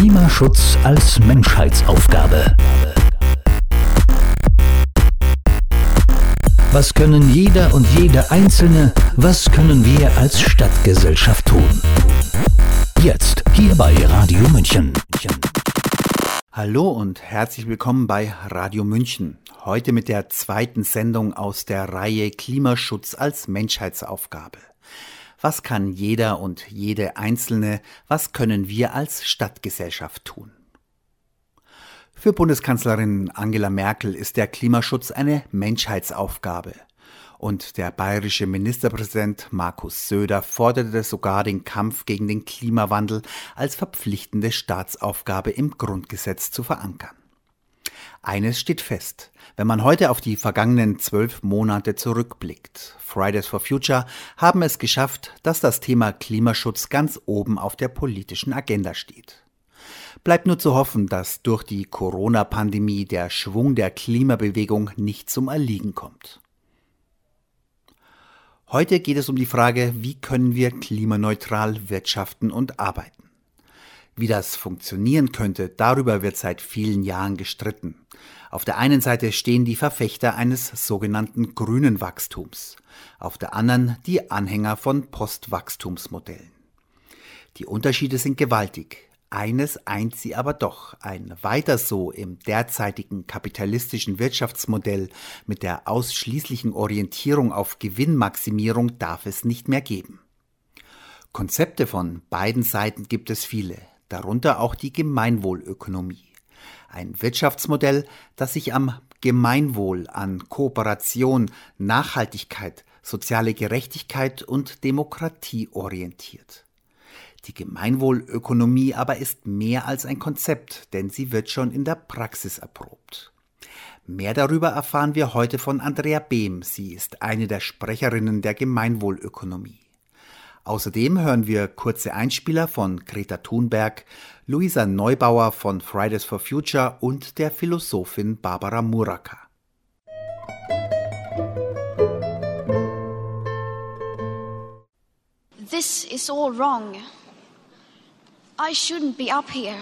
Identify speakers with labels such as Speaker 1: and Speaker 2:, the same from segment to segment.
Speaker 1: Klimaschutz als Menschheitsaufgabe. Was können jeder und jede Einzelne, was können wir als Stadtgesellschaft tun? Jetzt hier bei Radio München.
Speaker 2: Hallo und herzlich willkommen bei Radio München. Heute mit der zweiten Sendung aus der Reihe Klimaschutz als Menschheitsaufgabe. Was kann jeder und jede Einzelne, was können wir als Stadtgesellschaft tun? Für Bundeskanzlerin Angela Merkel ist der Klimaschutz eine Menschheitsaufgabe. Und der bayerische Ministerpräsident Markus Söder forderte sogar den Kampf gegen den Klimawandel als verpflichtende Staatsaufgabe im Grundgesetz zu verankern. Eines steht fest, wenn man heute auf die vergangenen zwölf Monate zurückblickt. Fridays for Future haben es geschafft, dass das Thema Klimaschutz ganz oben auf der politischen Agenda steht. Bleibt nur zu hoffen, dass durch die Corona-Pandemie der Schwung der Klimabewegung nicht zum Erliegen kommt. Heute geht es um die Frage, wie können wir klimaneutral wirtschaften und arbeiten. Wie das funktionieren könnte, darüber wird seit vielen Jahren gestritten. Auf der einen Seite stehen die Verfechter eines sogenannten grünen Wachstums, auf der anderen die Anhänger von Postwachstumsmodellen. Die Unterschiede sind gewaltig. Eines eint sie aber doch, ein weiter so im derzeitigen kapitalistischen Wirtschaftsmodell mit der ausschließlichen Orientierung auf Gewinnmaximierung darf es nicht mehr geben. Konzepte von beiden Seiten gibt es viele, darunter auch die Gemeinwohlökonomie. Ein Wirtschaftsmodell, das sich am Gemeinwohl, an Kooperation, Nachhaltigkeit, soziale Gerechtigkeit und Demokratie orientiert. Die Gemeinwohlökonomie aber ist mehr als ein Konzept, denn sie wird schon in der Praxis erprobt. Mehr darüber erfahren wir heute von Andrea Behm. Sie ist eine der Sprecherinnen der Gemeinwohlökonomie. Außerdem hören wir kurze Einspieler von Greta Thunberg, Luisa Neubauer von Fridays for Future und der Philosophin Barbara Muraka.
Speaker 3: This is all wrong. I shouldn't be up here.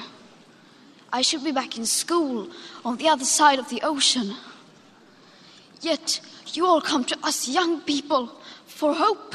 Speaker 3: I should be back in school on the other side of the ocean. Yet you all come to us young people for hope.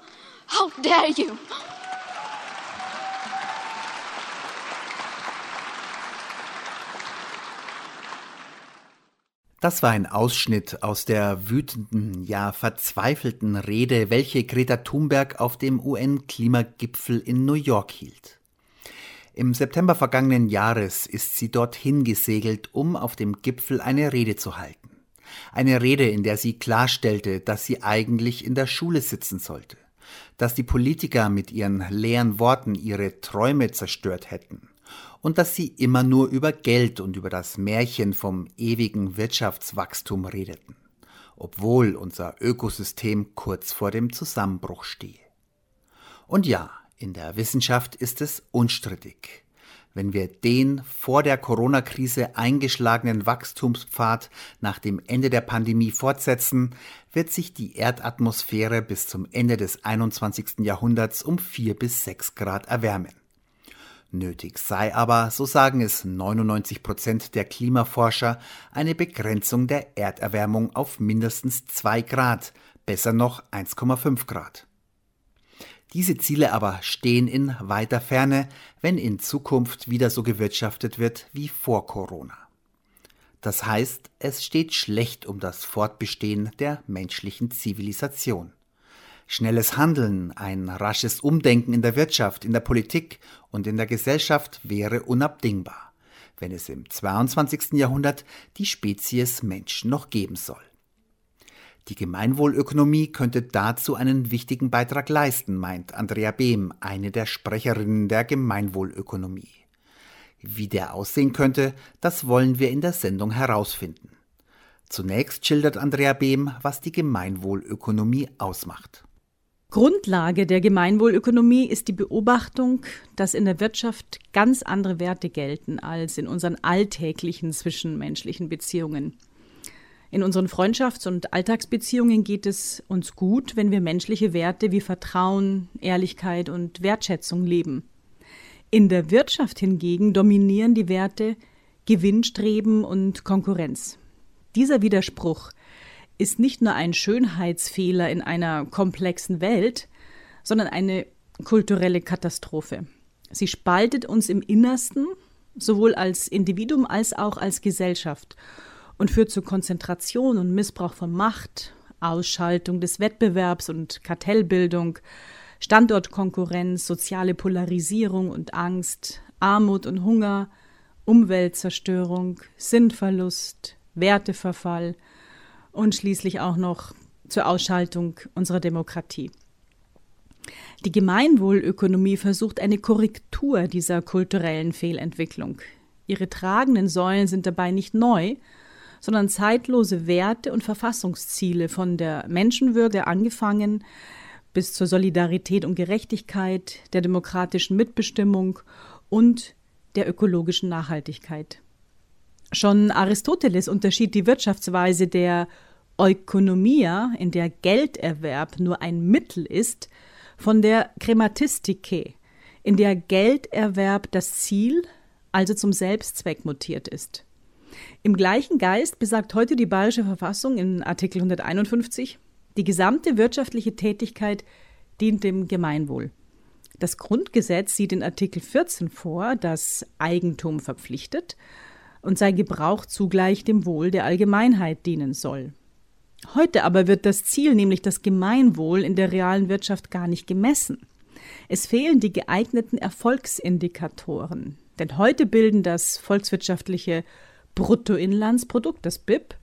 Speaker 3: How dare you?
Speaker 2: Das war ein Ausschnitt aus der wütenden, ja verzweifelten Rede, welche Greta Thunberg auf dem UN-Klimagipfel in New York hielt. Im September vergangenen Jahres ist sie dorthin gesegelt, um auf dem Gipfel eine Rede zu halten. Eine Rede, in der sie klarstellte, dass sie eigentlich in der Schule sitzen sollte dass die Politiker mit ihren leeren Worten ihre Träume zerstört hätten und dass sie immer nur über Geld und über das Märchen vom ewigen Wirtschaftswachstum redeten, obwohl unser Ökosystem kurz vor dem Zusammenbruch stehe. Und ja, in der Wissenschaft ist es unstrittig. Wenn wir den vor der Corona-Krise eingeschlagenen Wachstumspfad nach dem Ende der Pandemie fortsetzen, wird sich die Erdatmosphäre bis zum Ende des 21. Jahrhunderts um 4 bis 6 Grad erwärmen. Nötig sei aber, so sagen es 99 Prozent der Klimaforscher, eine Begrenzung der Erderwärmung auf mindestens 2 Grad, besser noch 1,5 Grad. Diese Ziele aber stehen in weiter Ferne, wenn in Zukunft wieder so gewirtschaftet wird wie vor Corona. Das heißt, es steht schlecht um das Fortbestehen der menschlichen Zivilisation. Schnelles Handeln, ein rasches Umdenken in der Wirtschaft, in der Politik und in der Gesellschaft wäre unabdingbar, wenn es im 22. Jahrhundert die Spezies Mensch noch geben soll. Die Gemeinwohlökonomie könnte dazu einen wichtigen Beitrag leisten, meint Andrea Behm, eine der Sprecherinnen der Gemeinwohlökonomie. Wie der aussehen könnte, das wollen wir in der Sendung herausfinden. Zunächst schildert Andrea Behm, was die Gemeinwohlökonomie ausmacht.
Speaker 4: Grundlage der Gemeinwohlökonomie ist die Beobachtung, dass in der Wirtschaft ganz andere Werte gelten als in unseren alltäglichen zwischenmenschlichen Beziehungen. In unseren Freundschafts- und Alltagsbeziehungen geht es uns gut, wenn wir menschliche Werte wie Vertrauen, Ehrlichkeit und Wertschätzung leben. In der Wirtschaft hingegen dominieren die Werte Gewinnstreben und Konkurrenz. Dieser Widerspruch ist nicht nur ein Schönheitsfehler in einer komplexen Welt, sondern eine kulturelle Katastrophe. Sie spaltet uns im Innersten, sowohl als Individuum als auch als Gesellschaft und führt zu Konzentration und Missbrauch von Macht, Ausschaltung des Wettbewerbs und Kartellbildung, Standortkonkurrenz, soziale Polarisierung und Angst, Armut und Hunger, Umweltzerstörung, Sinnverlust, Werteverfall und schließlich auch noch zur Ausschaltung unserer Demokratie. Die Gemeinwohlökonomie versucht eine Korrektur dieser kulturellen Fehlentwicklung. Ihre tragenden Säulen sind dabei nicht neu, sondern zeitlose Werte und Verfassungsziele von der Menschenwürde angefangen bis zur Solidarität und Gerechtigkeit, der demokratischen Mitbestimmung und der ökologischen Nachhaltigkeit. Schon Aristoteles unterschied die Wirtschaftsweise der Ökonomia, in der Gelderwerb nur ein Mittel ist, von der Krematistike, in der Gelderwerb das Ziel, also zum Selbstzweck mutiert ist. Im gleichen Geist besagt heute die Bayerische Verfassung in Artikel 151, die gesamte wirtschaftliche Tätigkeit dient dem Gemeinwohl. Das Grundgesetz sieht in Artikel 14 vor, dass Eigentum verpflichtet und sein Gebrauch zugleich dem Wohl der Allgemeinheit dienen soll. Heute aber wird das Ziel, nämlich das Gemeinwohl, in der realen Wirtschaft gar nicht gemessen. Es fehlen die geeigneten Erfolgsindikatoren, denn heute bilden das volkswirtschaftliche Bruttoinlandsprodukt, das BIP,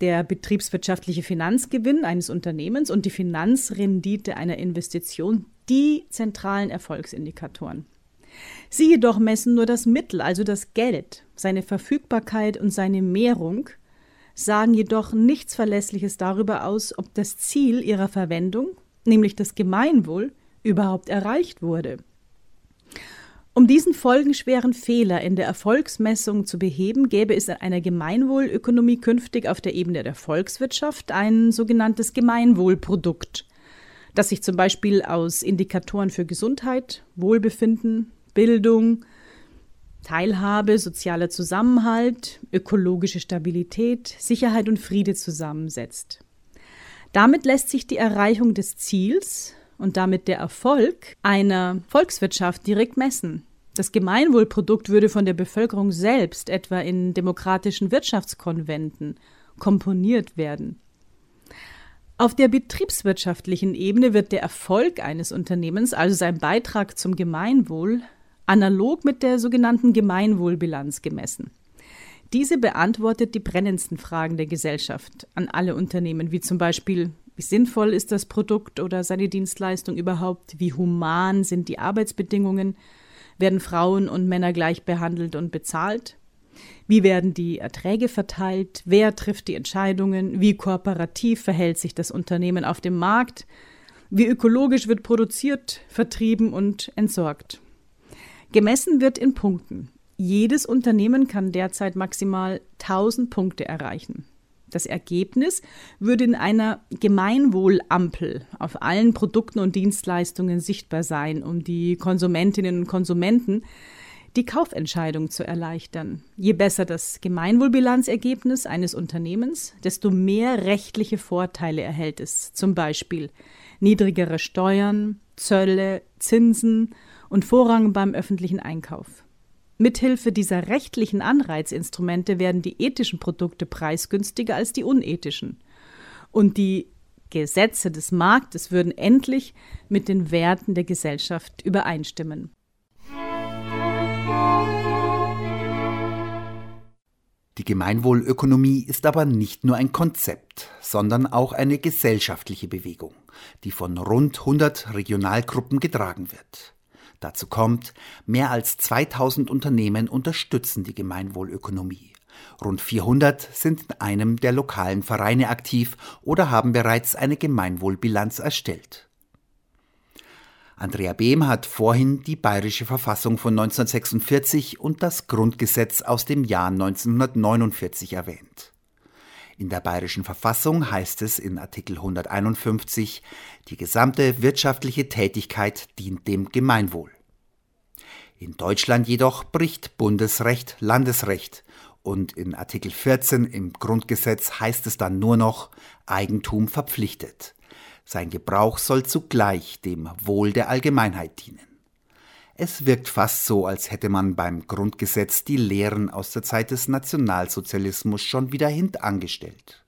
Speaker 4: der betriebswirtschaftliche Finanzgewinn eines Unternehmens und die Finanzrendite einer Investition die zentralen Erfolgsindikatoren. Sie jedoch messen nur das Mittel, also das Geld, seine Verfügbarkeit und seine Mehrung, sagen jedoch nichts Verlässliches darüber aus, ob das Ziel ihrer Verwendung, nämlich das Gemeinwohl, überhaupt erreicht wurde. Um diesen folgenschweren Fehler in der Erfolgsmessung zu beheben, gäbe es in einer Gemeinwohlökonomie künftig auf der Ebene der Volkswirtschaft ein sogenanntes Gemeinwohlprodukt, das sich zum Beispiel aus Indikatoren für Gesundheit, Wohlbefinden, Bildung, Teilhabe, sozialer Zusammenhalt, ökologische Stabilität, Sicherheit und Friede zusammensetzt. Damit lässt sich die Erreichung des Ziels und damit der Erfolg einer Volkswirtschaft direkt messen. Das Gemeinwohlprodukt würde von der Bevölkerung selbst etwa in demokratischen Wirtschaftskonventen komponiert werden. Auf der betriebswirtschaftlichen Ebene wird der Erfolg eines Unternehmens, also sein Beitrag zum Gemeinwohl, analog mit der sogenannten Gemeinwohlbilanz gemessen. Diese beantwortet die brennendsten Fragen der Gesellschaft an alle Unternehmen, wie zum Beispiel wie sinnvoll ist das Produkt oder seine Dienstleistung überhaupt? Wie human sind die Arbeitsbedingungen? Werden Frauen und Männer gleich behandelt und bezahlt? Wie werden die Erträge verteilt? Wer trifft die Entscheidungen? Wie kooperativ verhält sich das Unternehmen auf dem Markt? Wie ökologisch wird produziert, vertrieben und entsorgt? Gemessen wird in Punkten. Jedes Unternehmen kann derzeit maximal 1000 Punkte erreichen. Das Ergebnis würde in einer Gemeinwohlampel auf allen Produkten und Dienstleistungen sichtbar sein, um die Konsumentinnen und Konsumenten die Kaufentscheidung zu erleichtern. Je besser das Gemeinwohlbilanzergebnis eines Unternehmens, desto mehr rechtliche Vorteile erhält es, zum Beispiel niedrigere Steuern, Zölle, Zinsen und Vorrang beim öffentlichen Einkauf. Mithilfe dieser rechtlichen Anreizinstrumente werden die ethischen Produkte preisgünstiger als die unethischen. Und die Gesetze des Marktes würden endlich mit den Werten der Gesellschaft übereinstimmen.
Speaker 2: Die Gemeinwohlökonomie ist aber nicht nur ein Konzept, sondern auch eine gesellschaftliche Bewegung, die von rund 100 Regionalgruppen getragen wird. Dazu kommt, mehr als 2000 Unternehmen unterstützen die Gemeinwohlökonomie. Rund 400 sind in einem der lokalen Vereine aktiv oder haben bereits eine Gemeinwohlbilanz erstellt. Andrea Behm hat vorhin die bayerische Verfassung von 1946 und das Grundgesetz aus dem Jahr 1949 erwähnt. In der bayerischen Verfassung heißt es in Artikel 151, die gesamte wirtschaftliche Tätigkeit dient dem Gemeinwohl. In Deutschland jedoch bricht Bundesrecht Landesrecht und in Artikel 14 im Grundgesetz heißt es dann nur noch Eigentum verpflichtet. Sein Gebrauch soll zugleich dem Wohl der Allgemeinheit dienen. Es wirkt fast so, als hätte man beim Grundgesetz die Lehren aus der Zeit des Nationalsozialismus schon wieder hintangestellt.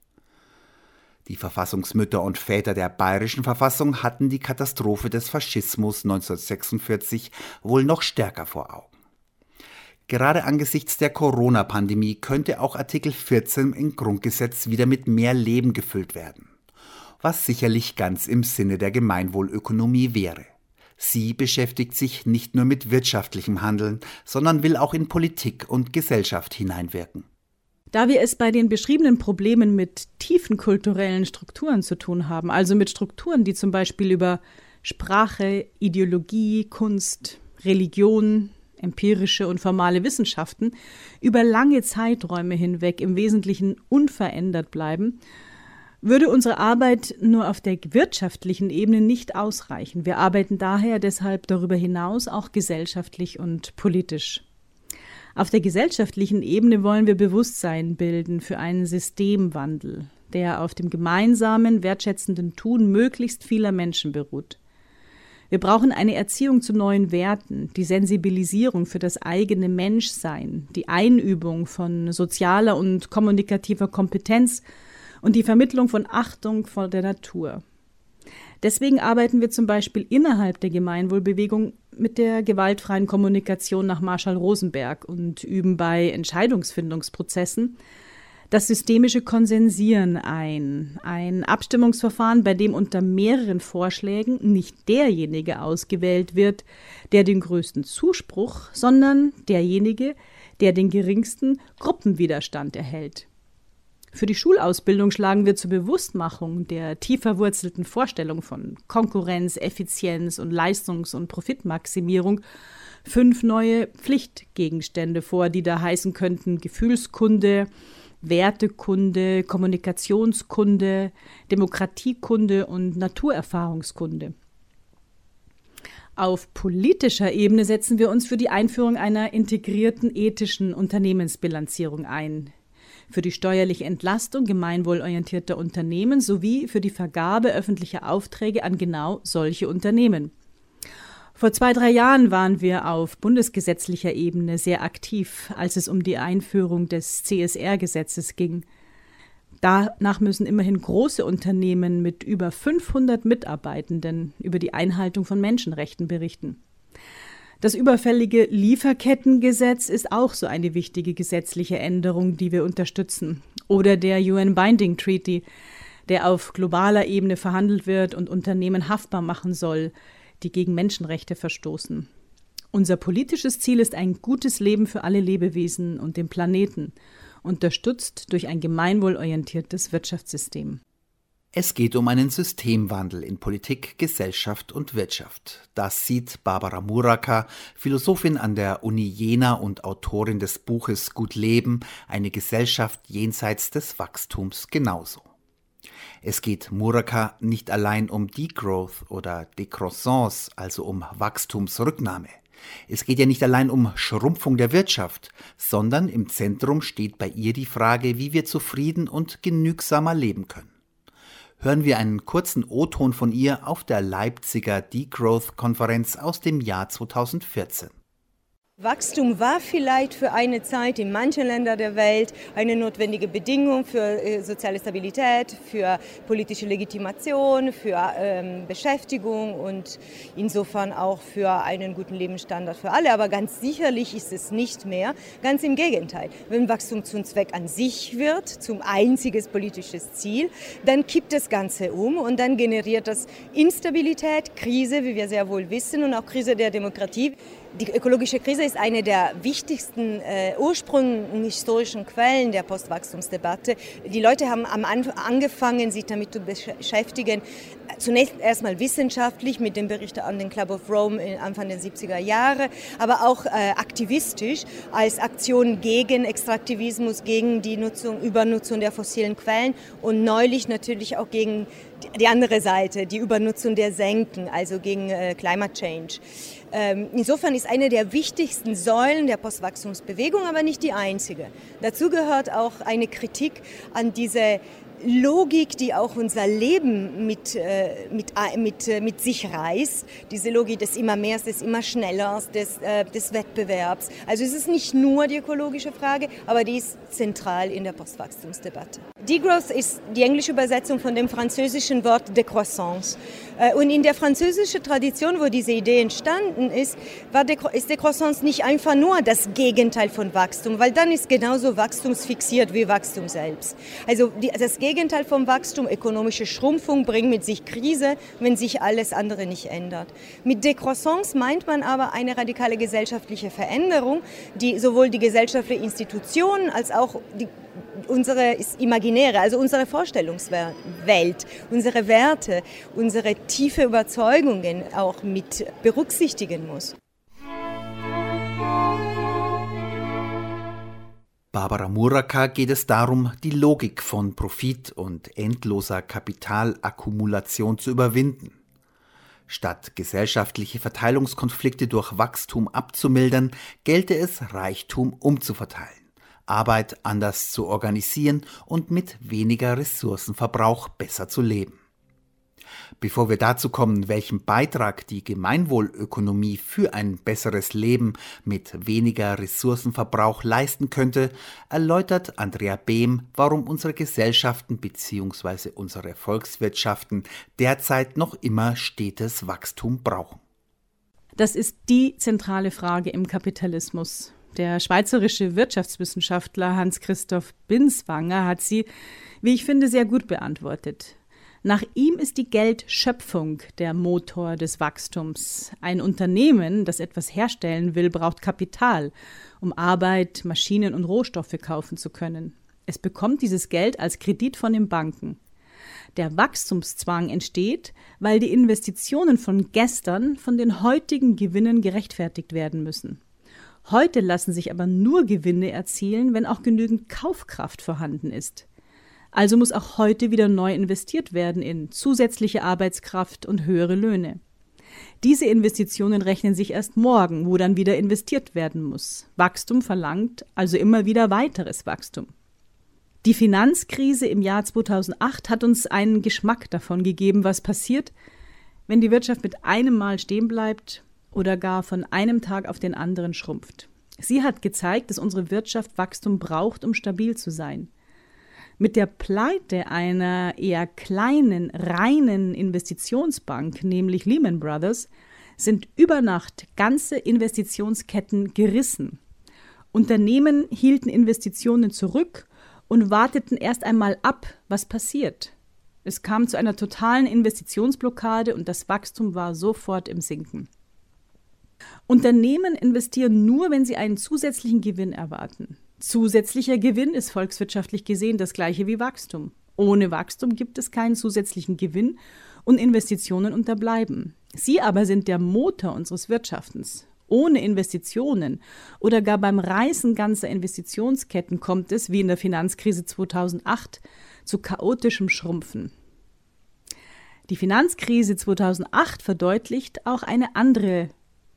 Speaker 2: Die Verfassungsmütter und Väter der bayerischen Verfassung hatten die Katastrophe des Faschismus 1946 wohl noch stärker vor Augen. Gerade angesichts der Corona-Pandemie könnte auch Artikel 14 im Grundgesetz wieder mit mehr Leben gefüllt werden was sicherlich ganz im Sinne der Gemeinwohlökonomie wäre. Sie beschäftigt sich nicht nur mit wirtschaftlichem Handeln, sondern will auch in Politik und Gesellschaft hineinwirken.
Speaker 4: Da wir es bei den beschriebenen Problemen mit tiefen kulturellen Strukturen zu tun haben, also mit Strukturen, die zum Beispiel über Sprache, Ideologie, Kunst, Religion, empirische und formale Wissenschaften über lange Zeiträume hinweg im Wesentlichen unverändert bleiben, würde unsere Arbeit nur auf der wirtschaftlichen Ebene nicht ausreichen. Wir arbeiten daher deshalb darüber hinaus auch gesellschaftlich und politisch. Auf der gesellschaftlichen Ebene wollen wir Bewusstsein bilden für einen Systemwandel, der auf dem gemeinsamen, wertschätzenden Tun möglichst vieler Menschen beruht. Wir brauchen eine Erziehung zu neuen Werten, die Sensibilisierung für das eigene Menschsein, die Einübung von sozialer und kommunikativer Kompetenz und die Vermittlung von Achtung vor der Natur. Deswegen arbeiten wir zum Beispiel innerhalb der Gemeinwohlbewegung mit der gewaltfreien Kommunikation nach Marshall Rosenberg und üben bei Entscheidungsfindungsprozessen das systemische Konsensieren ein, ein Abstimmungsverfahren, bei dem unter mehreren Vorschlägen nicht derjenige ausgewählt wird, der den größten Zuspruch, sondern derjenige, der den geringsten Gruppenwiderstand erhält. Für die Schulausbildung schlagen wir zur Bewusstmachung der tief verwurzelten Vorstellung von Konkurrenz, Effizienz und Leistungs- und Profitmaximierung fünf neue Pflichtgegenstände vor, die da heißen könnten Gefühlskunde, Wertekunde, Kommunikationskunde, Demokratiekunde und Naturerfahrungskunde. Auf politischer Ebene setzen wir uns für die Einführung einer integrierten ethischen Unternehmensbilanzierung ein für die steuerliche Entlastung gemeinwohlorientierter Unternehmen sowie für die Vergabe öffentlicher Aufträge an genau solche Unternehmen. Vor zwei, drei Jahren waren wir auf bundesgesetzlicher Ebene sehr aktiv, als es um die Einführung des CSR-Gesetzes ging. Danach müssen immerhin große Unternehmen mit über 500 Mitarbeitenden über die Einhaltung von Menschenrechten berichten. Das überfällige Lieferkettengesetz ist auch so eine wichtige gesetzliche Änderung, die wir unterstützen. Oder der UN Binding Treaty, der auf globaler Ebene verhandelt wird und Unternehmen haftbar machen soll, die gegen Menschenrechte verstoßen. Unser politisches Ziel ist ein gutes Leben für alle Lebewesen und den Planeten, unterstützt durch ein gemeinwohlorientiertes Wirtschaftssystem.
Speaker 2: Es geht um einen Systemwandel in Politik, Gesellschaft und Wirtschaft. Das sieht Barbara Muraka, Philosophin an der Uni Jena und Autorin des Buches Gut Leben, eine Gesellschaft jenseits des Wachstums genauso. Es geht Muraka nicht allein um Degrowth oder Decroissance, also um Wachstumsrücknahme. Es geht ja nicht allein um Schrumpfung der Wirtschaft, sondern im Zentrum steht bei ihr die Frage, wie wir zufrieden und genügsamer leben können hören wir einen kurzen O-Ton von ihr auf der Leipziger Degrowth-Konferenz aus dem Jahr 2014.
Speaker 5: Wachstum war vielleicht für eine Zeit in manchen Ländern der Welt eine notwendige Bedingung für äh, soziale Stabilität, für politische Legitimation, für ähm, Beschäftigung und insofern auch für einen guten Lebensstandard für alle. Aber ganz sicherlich ist es nicht mehr. Ganz im Gegenteil. Wenn Wachstum zum Zweck an sich wird, zum einziges politisches Ziel, dann kippt das Ganze um und dann generiert das Instabilität, Krise, wie wir sehr wohl wissen, und auch Krise der Demokratie. Die ökologische Krise ist eine der wichtigsten äh, ursprünglich historischen Quellen der Postwachstumsdebatte. Die Leute haben am Anfang angefangen, sich damit zu beschäftigen, zunächst erstmal wissenschaftlich mit dem Bericht an den Club of Rome Anfang der 70er Jahre, aber auch äh, aktivistisch als Aktion gegen Extraktivismus, gegen die Nutzung, Übernutzung der fossilen Quellen und neulich natürlich auch gegen die andere Seite, die Übernutzung der Senken, also gegen äh, Climate Change. Ähm, insofern ist eine der wichtigsten Säulen der Postwachstumsbewegung, aber nicht die einzige. Dazu gehört auch eine Kritik an diese Logik, die auch unser Leben mit, äh, mit, äh, mit, äh, mit sich reißt. Diese Logik des immer mehr, des immer schnellers, des, des Wettbewerbs. Also es ist nicht nur die ökologische Frage, aber die ist zentral in der Postwachstumsdebatte. Degrowth ist die englische Übersetzung von dem französischen Wort Décroissance. Und in der französischen Tradition, wo diese Idee entstanden ist, war ist Décroissance nicht einfach nur das Gegenteil von Wachstum, weil dann ist genauso wachstumsfixiert wie Wachstum selbst. Also die, das Gegenteil vom Wachstum, ökonomische Schrumpfung, bringt mit sich Krise, wenn sich alles andere nicht ändert. Mit Décroissance meint man aber eine radikale gesellschaftliche Veränderung, die sowohl die gesellschaftliche Institutionen als auch die unsere imaginäre, also unsere Vorstellungswelt, unsere Werte, unsere tiefe Überzeugungen auch mit berücksichtigen muss.
Speaker 2: Barbara Muraka geht es darum, die Logik von Profit und endloser Kapitalakkumulation zu überwinden. Statt gesellschaftliche Verteilungskonflikte durch Wachstum abzumildern, gelte es, Reichtum umzuverteilen, Arbeit anders zu organisieren und mit weniger Ressourcenverbrauch besser zu leben. Bevor wir dazu kommen, welchen Beitrag die Gemeinwohlökonomie für ein besseres Leben mit weniger Ressourcenverbrauch leisten könnte, erläutert Andrea Behm, warum unsere Gesellschaften bzw. unsere Volkswirtschaften derzeit noch immer stetes Wachstum brauchen.
Speaker 4: Das ist die zentrale Frage im Kapitalismus. Der schweizerische Wirtschaftswissenschaftler Hans-Christoph Binswanger hat sie, wie ich finde, sehr gut beantwortet. Nach ihm ist die Geldschöpfung der Motor des Wachstums. Ein Unternehmen, das etwas herstellen will, braucht Kapital, um Arbeit, Maschinen und Rohstoffe kaufen zu können. Es bekommt dieses Geld als Kredit von den Banken. Der Wachstumszwang entsteht, weil die Investitionen von gestern von den heutigen Gewinnen gerechtfertigt werden müssen. Heute lassen sich aber nur Gewinne erzielen, wenn auch genügend Kaufkraft vorhanden ist. Also muss auch heute wieder neu investiert werden in zusätzliche Arbeitskraft und höhere Löhne. Diese Investitionen rechnen sich erst morgen, wo dann wieder investiert werden muss. Wachstum verlangt also immer wieder weiteres Wachstum. Die Finanzkrise im Jahr 2008 hat uns einen Geschmack davon gegeben, was passiert, wenn die Wirtschaft mit einem Mal stehen bleibt oder gar von einem Tag auf den anderen schrumpft. Sie hat gezeigt, dass unsere Wirtschaft Wachstum braucht, um stabil zu sein. Mit der Pleite einer eher kleinen, reinen Investitionsbank, nämlich Lehman Brothers, sind über Nacht ganze Investitionsketten gerissen. Unternehmen hielten Investitionen zurück und warteten erst einmal ab, was passiert. Es kam zu einer totalen Investitionsblockade und das Wachstum war sofort im Sinken. Unternehmen investieren nur, wenn sie einen zusätzlichen Gewinn erwarten. Zusätzlicher Gewinn ist volkswirtschaftlich gesehen das gleiche wie Wachstum. Ohne Wachstum gibt es keinen zusätzlichen Gewinn und Investitionen unterbleiben. Sie aber sind der Motor unseres Wirtschaftens. Ohne Investitionen oder gar beim Reißen ganzer Investitionsketten kommt es, wie in der Finanzkrise 2008, zu chaotischem Schrumpfen. Die Finanzkrise 2008 verdeutlicht auch eine andere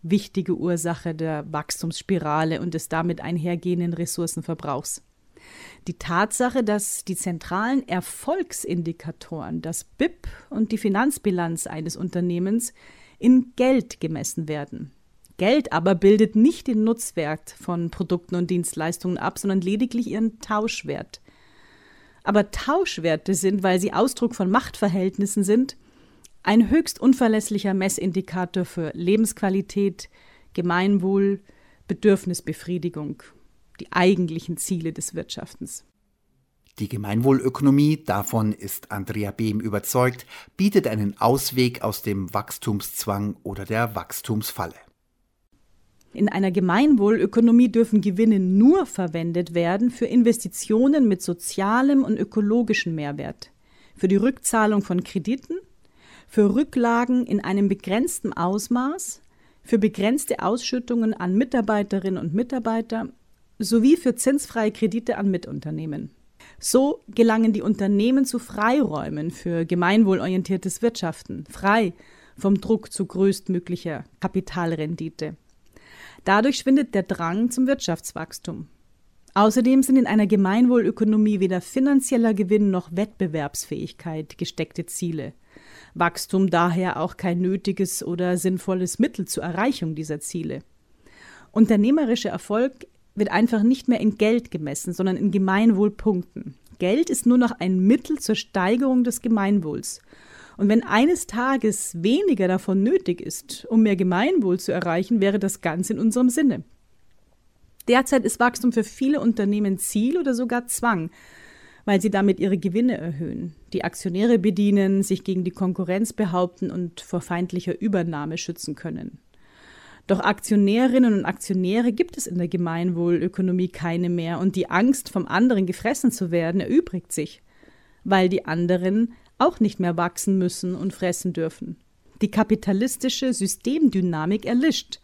Speaker 4: wichtige Ursache der Wachstumsspirale und des damit einhergehenden Ressourcenverbrauchs. Die Tatsache, dass die zentralen Erfolgsindikatoren, das BIP und die Finanzbilanz eines Unternehmens, in Geld gemessen werden. Geld aber bildet nicht den Nutzwert von Produkten und Dienstleistungen ab, sondern lediglich ihren Tauschwert. Aber Tauschwerte sind, weil sie Ausdruck von Machtverhältnissen sind, ein höchst unverlässlicher Messindikator für Lebensqualität, Gemeinwohl, Bedürfnisbefriedigung, die eigentlichen Ziele des Wirtschaftens.
Speaker 2: Die Gemeinwohlökonomie, davon ist Andrea Behm überzeugt, bietet einen Ausweg aus dem Wachstumszwang oder der Wachstumsfalle.
Speaker 4: In einer Gemeinwohlökonomie dürfen Gewinne nur verwendet werden für Investitionen mit sozialem und ökologischem Mehrwert, für die Rückzahlung von Krediten, für Rücklagen in einem begrenzten Ausmaß, für begrenzte Ausschüttungen an Mitarbeiterinnen und Mitarbeiter sowie für zinsfreie Kredite an Mitunternehmen. So gelangen die Unternehmen zu Freiräumen für gemeinwohlorientiertes Wirtschaften, frei vom Druck zu größtmöglicher Kapitalrendite. Dadurch schwindet der Drang zum Wirtschaftswachstum. Außerdem sind in einer Gemeinwohlökonomie weder finanzieller Gewinn noch Wettbewerbsfähigkeit gesteckte Ziele. Wachstum daher auch kein nötiges oder sinnvolles Mittel zur Erreichung dieser Ziele. Unternehmerischer Erfolg wird einfach nicht mehr in Geld gemessen, sondern in Gemeinwohlpunkten. Geld ist nur noch ein Mittel zur Steigerung des Gemeinwohls. Und wenn eines Tages weniger davon nötig ist, um mehr Gemeinwohl zu erreichen, wäre das ganz in unserem Sinne. Derzeit ist Wachstum für viele Unternehmen Ziel oder sogar Zwang, weil sie damit ihre Gewinne erhöhen, die Aktionäre bedienen, sich gegen die Konkurrenz behaupten und vor feindlicher Übernahme schützen können. Doch Aktionärinnen und Aktionäre gibt es in der Gemeinwohlökonomie keine mehr und die Angst, vom anderen gefressen zu werden, erübrigt sich, weil die anderen auch nicht mehr wachsen müssen und fressen dürfen. Die kapitalistische Systemdynamik erlischt.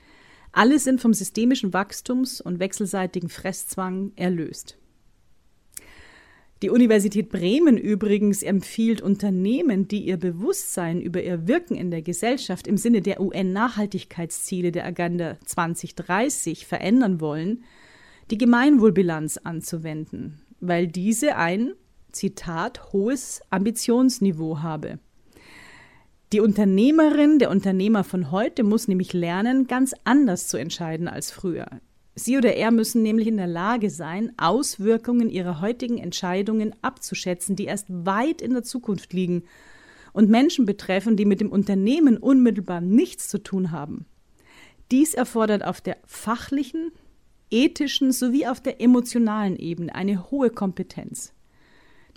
Speaker 4: Alle sind vom systemischen Wachstums- und wechselseitigen Fresszwang erlöst. Die Universität Bremen übrigens empfiehlt Unternehmen, die ihr Bewusstsein über ihr Wirken in der Gesellschaft im Sinne der UN-Nachhaltigkeitsziele der Agenda 2030 verändern wollen, die Gemeinwohlbilanz anzuwenden, weil diese ein, Zitat, hohes Ambitionsniveau habe. Die Unternehmerin, der Unternehmer von heute muss nämlich lernen, ganz anders zu entscheiden als früher. Sie oder er müssen nämlich in der Lage sein, Auswirkungen ihrer heutigen Entscheidungen abzuschätzen, die erst weit in der Zukunft liegen und Menschen betreffen, die mit dem Unternehmen unmittelbar nichts zu tun haben. Dies erfordert auf der fachlichen, ethischen sowie auf der emotionalen Ebene eine hohe Kompetenz.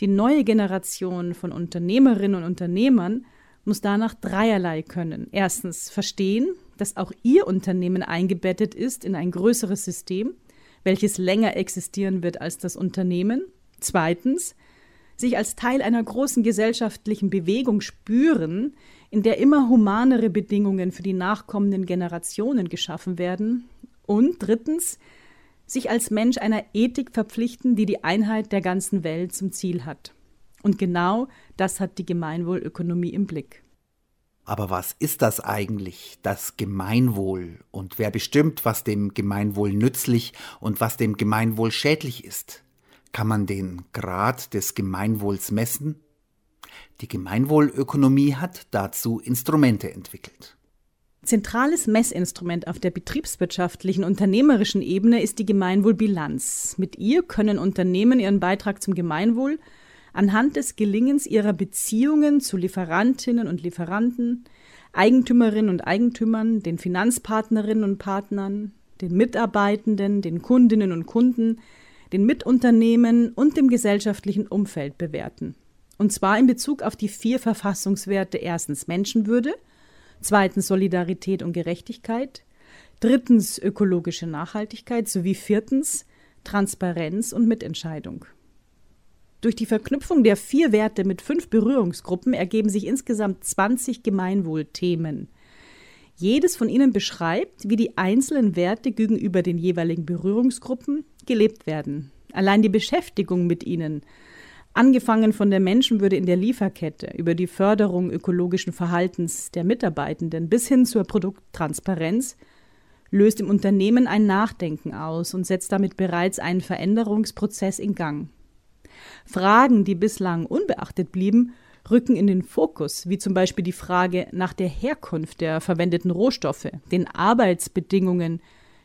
Speaker 4: Die neue Generation von Unternehmerinnen und Unternehmern muss danach dreierlei können. Erstens verstehen, dass auch Ihr Unternehmen eingebettet ist in ein größeres System, welches länger existieren wird als das Unternehmen. Zweitens, sich als Teil einer großen gesellschaftlichen Bewegung spüren, in der immer humanere Bedingungen für die nachkommenden Generationen geschaffen werden. Und drittens, sich als Mensch einer Ethik verpflichten, die die Einheit der ganzen Welt zum Ziel hat. Und genau das hat die Gemeinwohlökonomie im Blick.
Speaker 2: Aber was ist das eigentlich, das Gemeinwohl? Und wer bestimmt, was dem Gemeinwohl nützlich und was dem Gemeinwohl schädlich ist? Kann man den Grad des Gemeinwohls messen? Die Gemeinwohlökonomie hat dazu Instrumente entwickelt.
Speaker 4: Zentrales Messinstrument auf der betriebswirtschaftlichen unternehmerischen Ebene ist die Gemeinwohlbilanz. Mit ihr können Unternehmen ihren Beitrag zum Gemeinwohl anhand des Gelingens ihrer Beziehungen zu Lieferantinnen und Lieferanten, Eigentümerinnen und Eigentümern, den Finanzpartnerinnen und Partnern, den Mitarbeitenden, den Kundinnen und Kunden, den Mitunternehmen und dem gesellschaftlichen Umfeld bewerten. Und zwar in Bezug auf die vier Verfassungswerte erstens Menschenwürde, zweitens Solidarität und Gerechtigkeit, drittens ökologische Nachhaltigkeit sowie viertens Transparenz und Mitentscheidung. Durch die Verknüpfung der vier Werte mit fünf Berührungsgruppen ergeben sich insgesamt 20 Gemeinwohlthemen. Jedes von ihnen beschreibt, wie die einzelnen Werte gegenüber den jeweiligen Berührungsgruppen gelebt werden. Allein die Beschäftigung mit ihnen, angefangen von der Menschenwürde in der Lieferkette über die Förderung ökologischen Verhaltens der Mitarbeitenden bis hin zur Produkttransparenz, löst im Unternehmen ein Nachdenken aus und setzt damit bereits einen Veränderungsprozess in Gang. Fragen, die bislang unbeachtet blieben, rücken in den Fokus, wie zum Beispiel die Frage nach der Herkunft der verwendeten Rohstoffe, den Arbeitsbedingungen,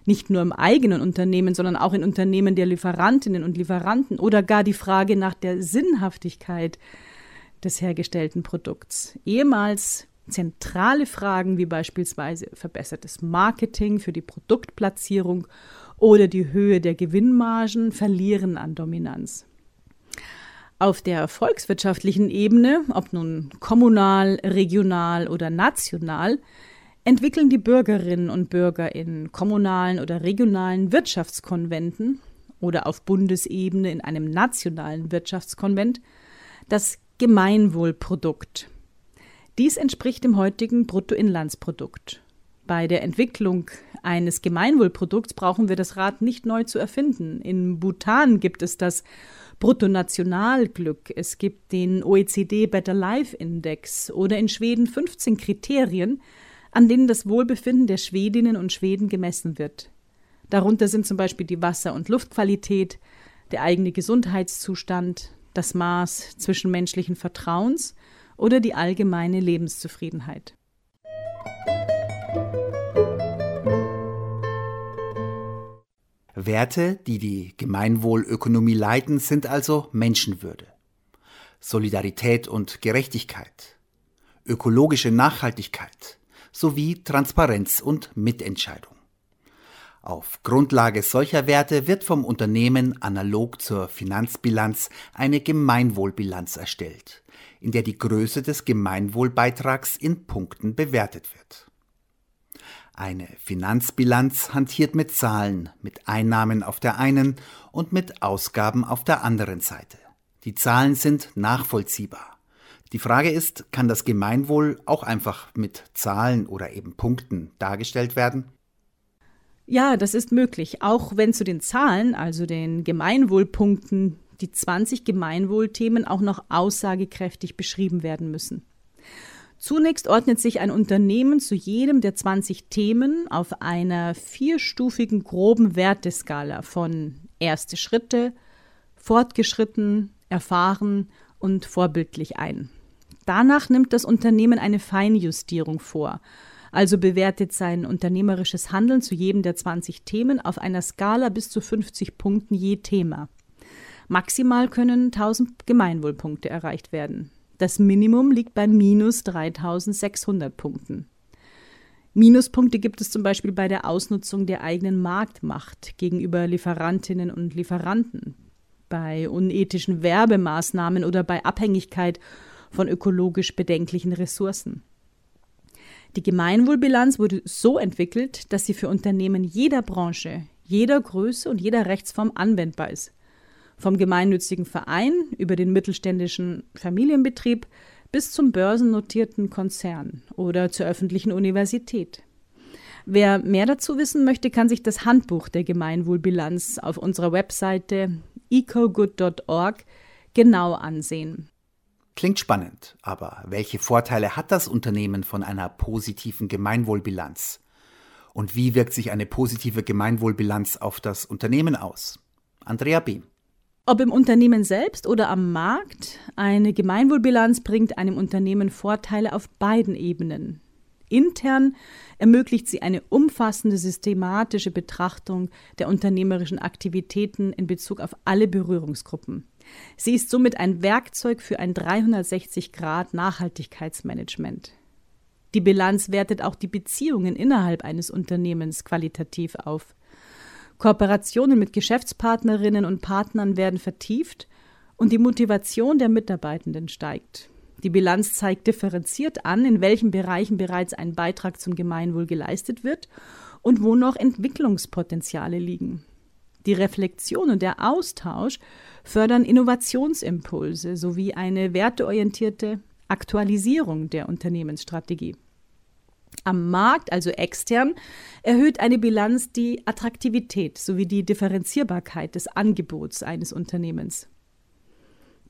Speaker 4: nicht nur im eigenen Unternehmen, sondern auch in Unternehmen der Lieferantinnen und Lieferanten oder gar die Frage nach der Sinnhaftigkeit des hergestellten Produkts. Ehemals zentrale Fragen wie beispielsweise verbessertes Marketing für die Produktplatzierung oder die Höhe der Gewinnmargen verlieren an Dominanz. Auf der volkswirtschaftlichen Ebene, ob nun kommunal, regional oder national, entwickeln die Bürgerinnen und Bürger in kommunalen oder regionalen Wirtschaftskonventen oder auf Bundesebene in einem nationalen Wirtschaftskonvent das Gemeinwohlprodukt. Dies entspricht dem heutigen Bruttoinlandsprodukt. Bei der Entwicklung eines Gemeinwohlprodukts brauchen wir das Rad nicht neu zu erfinden. In Bhutan gibt es das Bruttonationalglück, es gibt den OECD Better Life Index oder in Schweden 15 Kriterien, an denen das Wohlbefinden der Schwedinnen und Schweden gemessen wird. Darunter sind zum Beispiel die Wasser- und Luftqualität, der eigene Gesundheitszustand, das Maß zwischenmenschlichen Vertrauens oder die allgemeine Lebenszufriedenheit.
Speaker 2: Werte, die die Gemeinwohlökonomie leiten, sind also Menschenwürde, Solidarität und Gerechtigkeit, ökologische Nachhaltigkeit, sowie Transparenz und Mitentscheidung. Auf Grundlage solcher Werte wird vom Unternehmen analog zur Finanzbilanz eine Gemeinwohlbilanz erstellt, in der die Größe des Gemeinwohlbeitrags in Punkten bewertet wird. Eine Finanzbilanz hantiert mit Zahlen, mit Einnahmen auf der einen und mit Ausgaben auf der anderen Seite. Die Zahlen sind nachvollziehbar. Die Frage ist, kann das Gemeinwohl auch einfach mit Zahlen oder eben Punkten dargestellt werden?
Speaker 4: Ja, das ist möglich, auch wenn zu den Zahlen, also den Gemeinwohlpunkten, die 20 Gemeinwohlthemen auch noch aussagekräftig beschrieben werden müssen. Zunächst ordnet sich ein Unternehmen zu jedem der 20 Themen auf einer vierstufigen groben Werteskala von erste Schritte, fortgeschritten, erfahren und vorbildlich ein. Danach nimmt das Unternehmen eine Feinjustierung vor, also bewertet sein unternehmerisches Handeln zu jedem der 20 Themen auf einer Skala bis zu 50 Punkten je Thema. Maximal können 1000 Gemeinwohlpunkte erreicht werden. Das Minimum liegt bei minus 3600 Punkten. Minuspunkte gibt es zum Beispiel bei der Ausnutzung der eigenen Marktmacht gegenüber Lieferantinnen und Lieferanten, bei unethischen Werbemaßnahmen oder bei Abhängigkeit von ökologisch bedenklichen Ressourcen. Die Gemeinwohlbilanz wurde so entwickelt, dass sie für Unternehmen jeder Branche, jeder Größe und jeder Rechtsform anwendbar ist. Vom gemeinnützigen Verein über den mittelständischen Familienbetrieb bis zum börsennotierten Konzern oder zur öffentlichen Universität. Wer mehr dazu wissen möchte, kann sich das Handbuch der Gemeinwohlbilanz auf unserer Webseite ecogood.org genau ansehen.
Speaker 2: Klingt spannend, aber welche Vorteile hat das Unternehmen von einer positiven Gemeinwohlbilanz? Und wie wirkt sich eine positive Gemeinwohlbilanz auf das Unternehmen aus? Andrea B.
Speaker 4: Ob im Unternehmen selbst oder am Markt, eine Gemeinwohlbilanz bringt einem Unternehmen Vorteile auf beiden Ebenen. Intern ermöglicht sie eine umfassende systematische Betrachtung der unternehmerischen Aktivitäten in Bezug auf alle Berührungsgruppen. Sie ist somit ein Werkzeug für ein 360-Grad-Nachhaltigkeitsmanagement. Die Bilanz wertet auch die Beziehungen innerhalb eines Unternehmens qualitativ auf. Kooperationen mit Geschäftspartnerinnen und Partnern werden vertieft und die Motivation der Mitarbeitenden steigt. Die Bilanz zeigt differenziert an, in welchen Bereichen bereits ein Beitrag zum Gemeinwohl geleistet wird und wo noch Entwicklungspotenziale liegen. Die Reflexion und der Austausch fördern Innovationsimpulse sowie eine werteorientierte Aktualisierung der Unternehmensstrategie. Am Markt, also extern, erhöht eine Bilanz die Attraktivität sowie die Differenzierbarkeit des Angebots eines Unternehmens.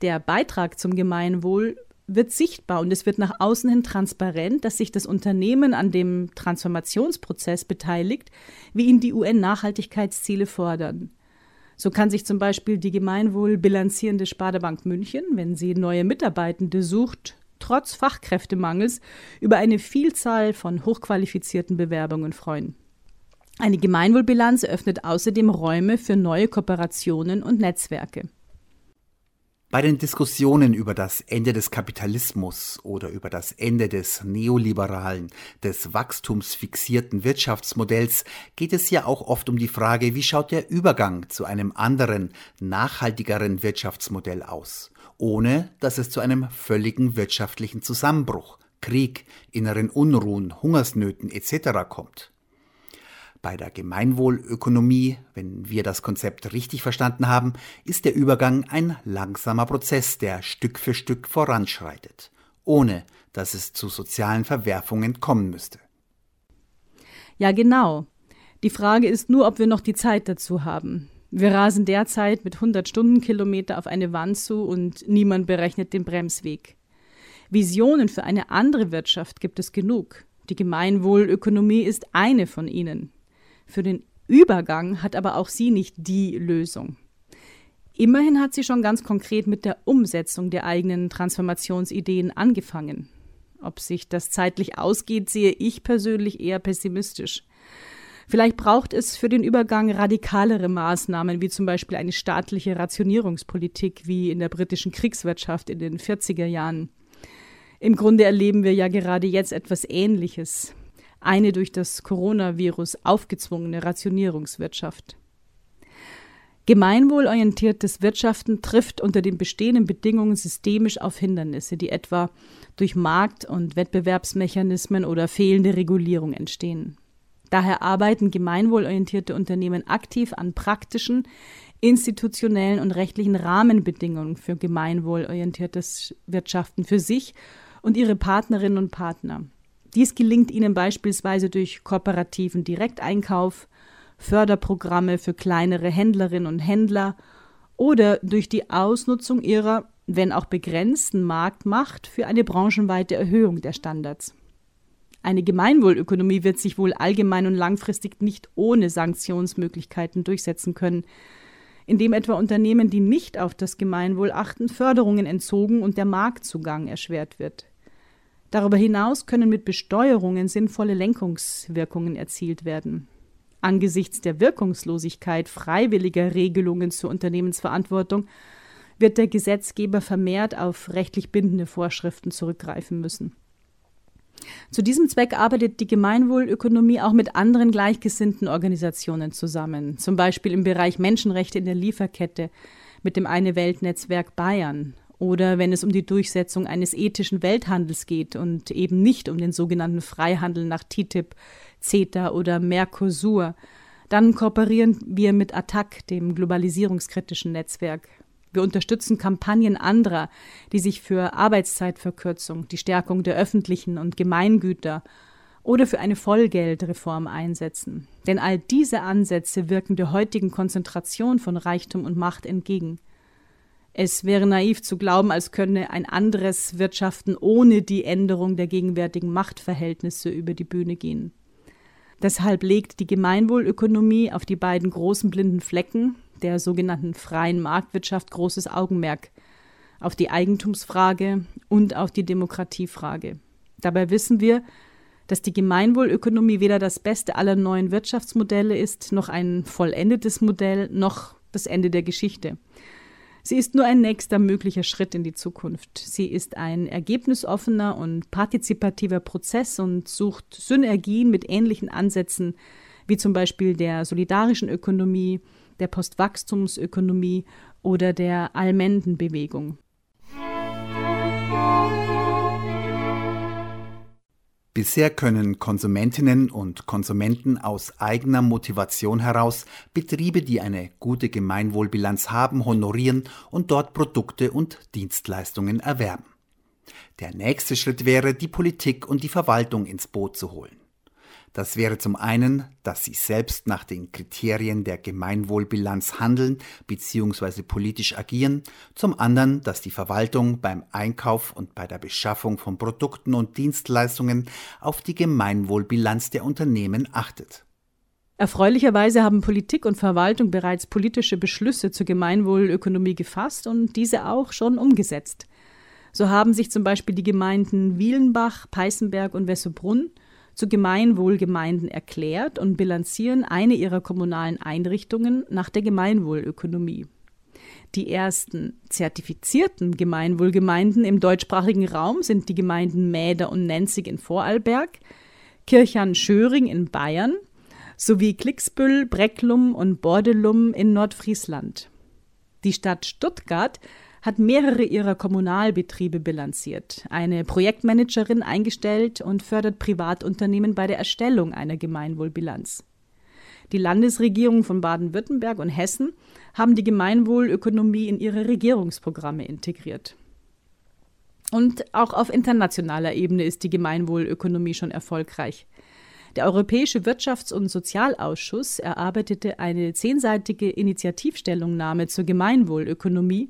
Speaker 4: Der Beitrag zum Gemeinwohl wird sichtbar und es wird nach außen hin transparent, dass sich das Unternehmen an dem Transformationsprozess beteiligt, wie ihn die UN-Nachhaltigkeitsziele fordern. So kann sich zum Beispiel die gemeinwohl bilanzierende Sparda Bank München, wenn sie neue Mitarbeitende sucht, trotz Fachkräftemangels über eine Vielzahl von hochqualifizierten Bewerbungen freuen. Eine Gemeinwohlbilanz eröffnet außerdem Räume für neue Kooperationen und Netzwerke.
Speaker 2: Bei den Diskussionen über das Ende des Kapitalismus oder über das Ende des neoliberalen, des wachstumsfixierten Wirtschaftsmodells geht es ja auch oft um die Frage, wie schaut der Übergang zu einem anderen, nachhaltigeren Wirtschaftsmodell aus, ohne dass es zu einem völligen wirtschaftlichen Zusammenbruch, Krieg, inneren Unruhen, Hungersnöten etc. kommt. Bei der Gemeinwohlökonomie, wenn wir das Konzept richtig verstanden haben, ist der Übergang ein langsamer Prozess, der Stück für Stück voranschreitet, ohne dass es zu sozialen Verwerfungen kommen müsste.
Speaker 4: Ja, genau. Die Frage ist nur, ob wir noch die Zeit dazu haben. Wir rasen derzeit mit 100 Stundenkilometer auf eine Wand zu und niemand berechnet den Bremsweg. Visionen für eine andere Wirtschaft gibt es genug. Die Gemeinwohlökonomie ist eine von ihnen. Für den Übergang hat aber auch sie nicht die Lösung. Immerhin hat sie schon ganz konkret mit der Umsetzung der eigenen Transformationsideen angefangen. Ob sich das zeitlich ausgeht, sehe ich persönlich eher pessimistisch. Vielleicht braucht es für den Übergang radikalere Maßnahmen, wie zum Beispiel eine staatliche Rationierungspolitik wie in der britischen Kriegswirtschaft in den 40er Jahren. Im Grunde erleben wir ja gerade jetzt etwas Ähnliches eine durch das Coronavirus aufgezwungene Rationierungswirtschaft. Gemeinwohlorientiertes Wirtschaften trifft unter den bestehenden Bedingungen systemisch auf Hindernisse, die etwa durch Markt- und Wettbewerbsmechanismen oder fehlende Regulierung entstehen. Daher arbeiten gemeinwohlorientierte Unternehmen aktiv an praktischen, institutionellen und rechtlichen Rahmenbedingungen für gemeinwohlorientiertes Wirtschaften für sich und ihre Partnerinnen und Partner. Dies gelingt ihnen beispielsweise durch kooperativen Direkteinkauf, Förderprogramme für kleinere Händlerinnen und Händler oder durch die Ausnutzung ihrer, wenn auch begrenzten Marktmacht für eine branchenweite Erhöhung der Standards. Eine Gemeinwohlökonomie wird sich wohl allgemein und langfristig nicht ohne Sanktionsmöglichkeiten durchsetzen können, indem etwa Unternehmen, die nicht auf das Gemeinwohl achten, Förderungen entzogen und der Marktzugang erschwert wird. Darüber hinaus können mit Besteuerungen sinnvolle Lenkungswirkungen erzielt werden. Angesichts der Wirkungslosigkeit freiwilliger Regelungen zur Unternehmensverantwortung wird der Gesetzgeber vermehrt auf rechtlich bindende Vorschriften zurückgreifen müssen. Zu diesem Zweck arbeitet die Gemeinwohlökonomie auch mit anderen gleichgesinnten Organisationen zusammen, zum Beispiel im Bereich Menschenrechte in der Lieferkette mit dem Eine Welt Netzwerk Bayern oder wenn es um die Durchsetzung eines ethischen Welthandels geht und eben nicht um den sogenannten Freihandel nach TTIP, CETA oder Mercosur, dann kooperieren wir mit ATTAC, dem globalisierungskritischen Netzwerk. Wir unterstützen Kampagnen anderer, die sich für Arbeitszeitverkürzung, die Stärkung der öffentlichen und Gemeingüter oder für eine Vollgeldreform einsetzen. Denn all diese Ansätze wirken der heutigen Konzentration von Reichtum und Macht entgegen. Es wäre naiv zu glauben, als könne ein anderes Wirtschaften ohne die Änderung der gegenwärtigen Machtverhältnisse über die Bühne gehen. Deshalb legt die Gemeinwohlökonomie auf die beiden großen blinden Flecken der sogenannten freien Marktwirtschaft großes Augenmerk, auf die Eigentumsfrage und auf die Demokratiefrage. Dabei wissen wir, dass die Gemeinwohlökonomie weder das beste aller neuen Wirtschaftsmodelle ist, noch ein vollendetes Modell, noch das Ende der Geschichte. Sie ist nur ein nächster möglicher Schritt in die Zukunft. Sie ist ein ergebnisoffener und partizipativer Prozess und sucht Synergien mit ähnlichen Ansätzen wie zum Beispiel der solidarischen Ökonomie, der Postwachstumsökonomie oder der Allmendenbewegung.
Speaker 2: Bisher können Konsumentinnen und Konsumenten aus eigener Motivation heraus Betriebe, die eine gute Gemeinwohlbilanz haben, honorieren und dort Produkte und Dienstleistungen erwerben. Der nächste Schritt wäre, die Politik und die Verwaltung ins Boot zu holen. Das wäre zum einen, dass sie selbst nach den Kriterien der Gemeinwohlbilanz handeln bzw. politisch agieren, zum anderen, dass die Verwaltung beim Einkauf und bei der Beschaffung von Produkten und Dienstleistungen auf die Gemeinwohlbilanz der Unternehmen achtet.
Speaker 4: Erfreulicherweise haben Politik und Verwaltung bereits politische Beschlüsse zur Gemeinwohlökonomie gefasst und diese auch schon umgesetzt. So haben sich zum Beispiel die Gemeinden Wielenbach, Peißenberg und Wessobrunn zu Gemeinwohlgemeinden erklärt und bilanzieren eine ihrer kommunalen Einrichtungen nach der Gemeinwohlökonomie. Die ersten zertifizierten Gemeinwohlgemeinden im deutschsprachigen Raum sind die Gemeinden Mäder und Nenzig in Vorarlberg, Kirchern-Schöring in Bayern sowie Klicksbüll, Brecklum und Bordelum in Nordfriesland. Die Stadt Stuttgart hat mehrere ihrer Kommunalbetriebe bilanziert, eine Projektmanagerin eingestellt und fördert Privatunternehmen bei der Erstellung einer Gemeinwohlbilanz. Die Landesregierungen von Baden-Württemberg und Hessen haben die Gemeinwohlökonomie in ihre Regierungsprogramme integriert. Und auch auf internationaler Ebene ist die Gemeinwohlökonomie schon erfolgreich. Der Europäische Wirtschafts- und Sozialausschuss erarbeitete eine zehnseitige Initiativstellungnahme zur Gemeinwohlökonomie,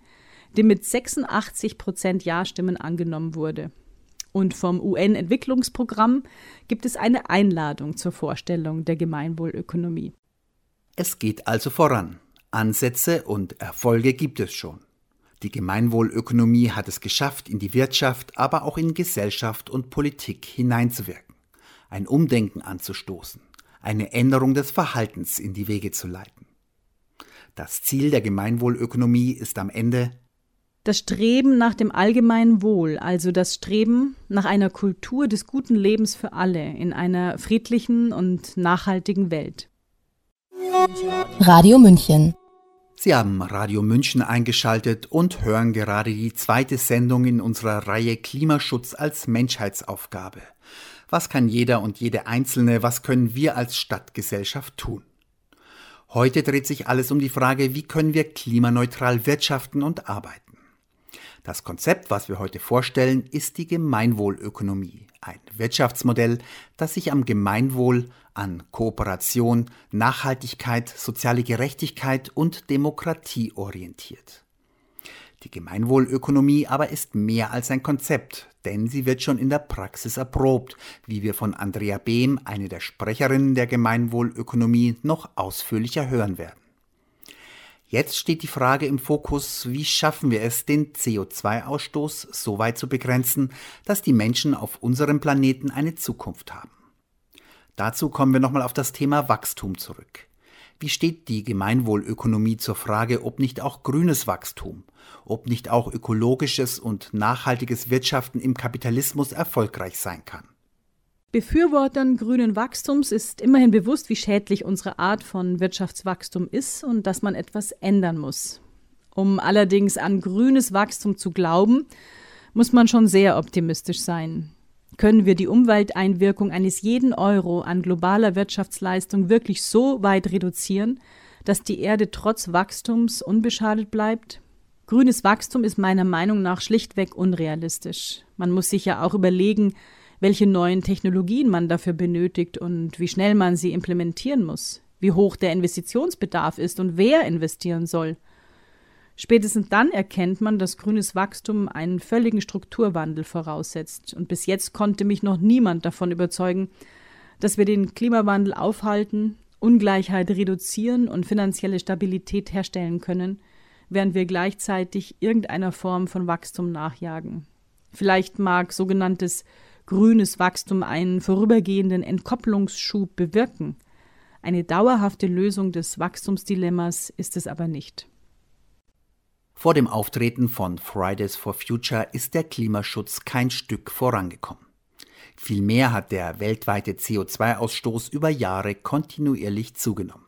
Speaker 4: die mit 86 Prozent Ja-Stimmen angenommen wurde. Und vom UN-Entwicklungsprogramm gibt es eine Einladung zur Vorstellung der Gemeinwohlökonomie.
Speaker 2: Es geht also voran. Ansätze und Erfolge gibt es schon. Die Gemeinwohlökonomie hat es geschafft, in die Wirtschaft, aber auch in Gesellschaft und Politik hineinzuwirken, ein Umdenken anzustoßen, eine Änderung des Verhaltens in die Wege zu leiten. Das Ziel der Gemeinwohlökonomie ist am Ende
Speaker 4: das Streben nach dem allgemeinen Wohl, also das Streben nach einer Kultur des guten Lebens für alle in einer friedlichen und nachhaltigen Welt.
Speaker 6: Radio München.
Speaker 2: Sie haben Radio München eingeschaltet und hören gerade die zweite Sendung in unserer Reihe Klimaschutz als Menschheitsaufgabe. Was kann jeder und jede Einzelne, was können wir als Stadtgesellschaft tun? Heute dreht sich alles um die Frage, wie können wir klimaneutral wirtschaften und arbeiten. Das Konzept, was wir heute vorstellen, ist die Gemeinwohlökonomie, ein Wirtschaftsmodell, das sich am Gemeinwohl, an Kooperation, Nachhaltigkeit, soziale Gerechtigkeit und Demokratie orientiert. Die Gemeinwohlökonomie aber ist mehr als ein Konzept, denn sie wird schon in der Praxis erprobt, wie wir von Andrea Behm, eine der Sprecherinnen der Gemeinwohlökonomie, noch ausführlicher hören werden. Jetzt steht die Frage im Fokus, wie schaffen wir es, den CO2-Ausstoß so weit zu begrenzen, dass die Menschen auf unserem Planeten eine Zukunft haben. Dazu kommen wir nochmal auf das Thema Wachstum zurück. Wie steht die Gemeinwohlökonomie zur Frage, ob nicht auch grünes Wachstum, ob nicht auch ökologisches und nachhaltiges Wirtschaften im Kapitalismus erfolgreich sein kann?
Speaker 4: Befürwortern grünen Wachstums ist immerhin bewusst, wie schädlich unsere Art von Wirtschaftswachstum ist und dass man etwas ändern muss. Um allerdings an grünes Wachstum zu glauben, muss man schon sehr optimistisch sein. Können wir die Umwelteinwirkung eines jeden Euro an globaler Wirtschaftsleistung wirklich so weit reduzieren, dass die Erde trotz Wachstums unbeschadet bleibt? Grünes Wachstum ist meiner Meinung nach schlichtweg unrealistisch. Man muss sich ja auch überlegen, welche neuen Technologien man dafür benötigt und wie schnell man sie implementieren muss, wie hoch der Investitionsbedarf ist und wer investieren soll. Spätestens dann erkennt man, dass grünes Wachstum einen völligen Strukturwandel voraussetzt. Und bis jetzt konnte mich noch niemand davon überzeugen, dass wir den Klimawandel aufhalten, Ungleichheit reduzieren und finanzielle Stabilität herstellen können, während wir gleichzeitig irgendeiner Form von Wachstum nachjagen. Vielleicht mag sogenanntes grünes Wachstum einen vorübergehenden Entkopplungsschub bewirken. Eine dauerhafte Lösung des Wachstumsdilemmas ist es aber nicht.
Speaker 2: Vor dem Auftreten von Fridays for Future ist der Klimaschutz kein Stück vorangekommen. Vielmehr hat der weltweite CO2-Ausstoß über Jahre kontinuierlich zugenommen.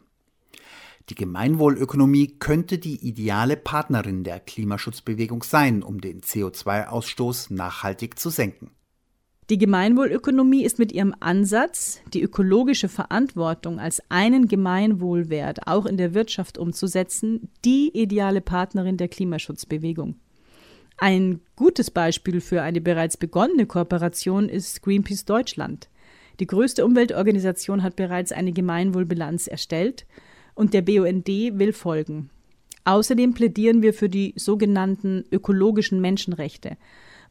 Speaker 2: Die Gemeinwohlökonomie könnte die ideale Partnerin der Klimaschutzbewegung sein, um den CO2-Ausstoß nachhaltig zu senken.
Speaker 4: Die Gemeinwohlökonomie ist mit ihrem Ansatz, die ökologische Verantwortung als einen Gemeinwohlwert auch in der Wirtschaft umzusetzen, die ideale Partnerin der Klimaschutzbewegung. Ein gutes Beispiel für eine bereits begonnene Kooperation ist Greenpeace Deutschland. Die größte Umweltorganisation hat bereits eine Gemeinwohlbilanz erstellt und der BUND will folgen. Außerdem plädieren wir für die sogenannten ökologischen Menschenrechte,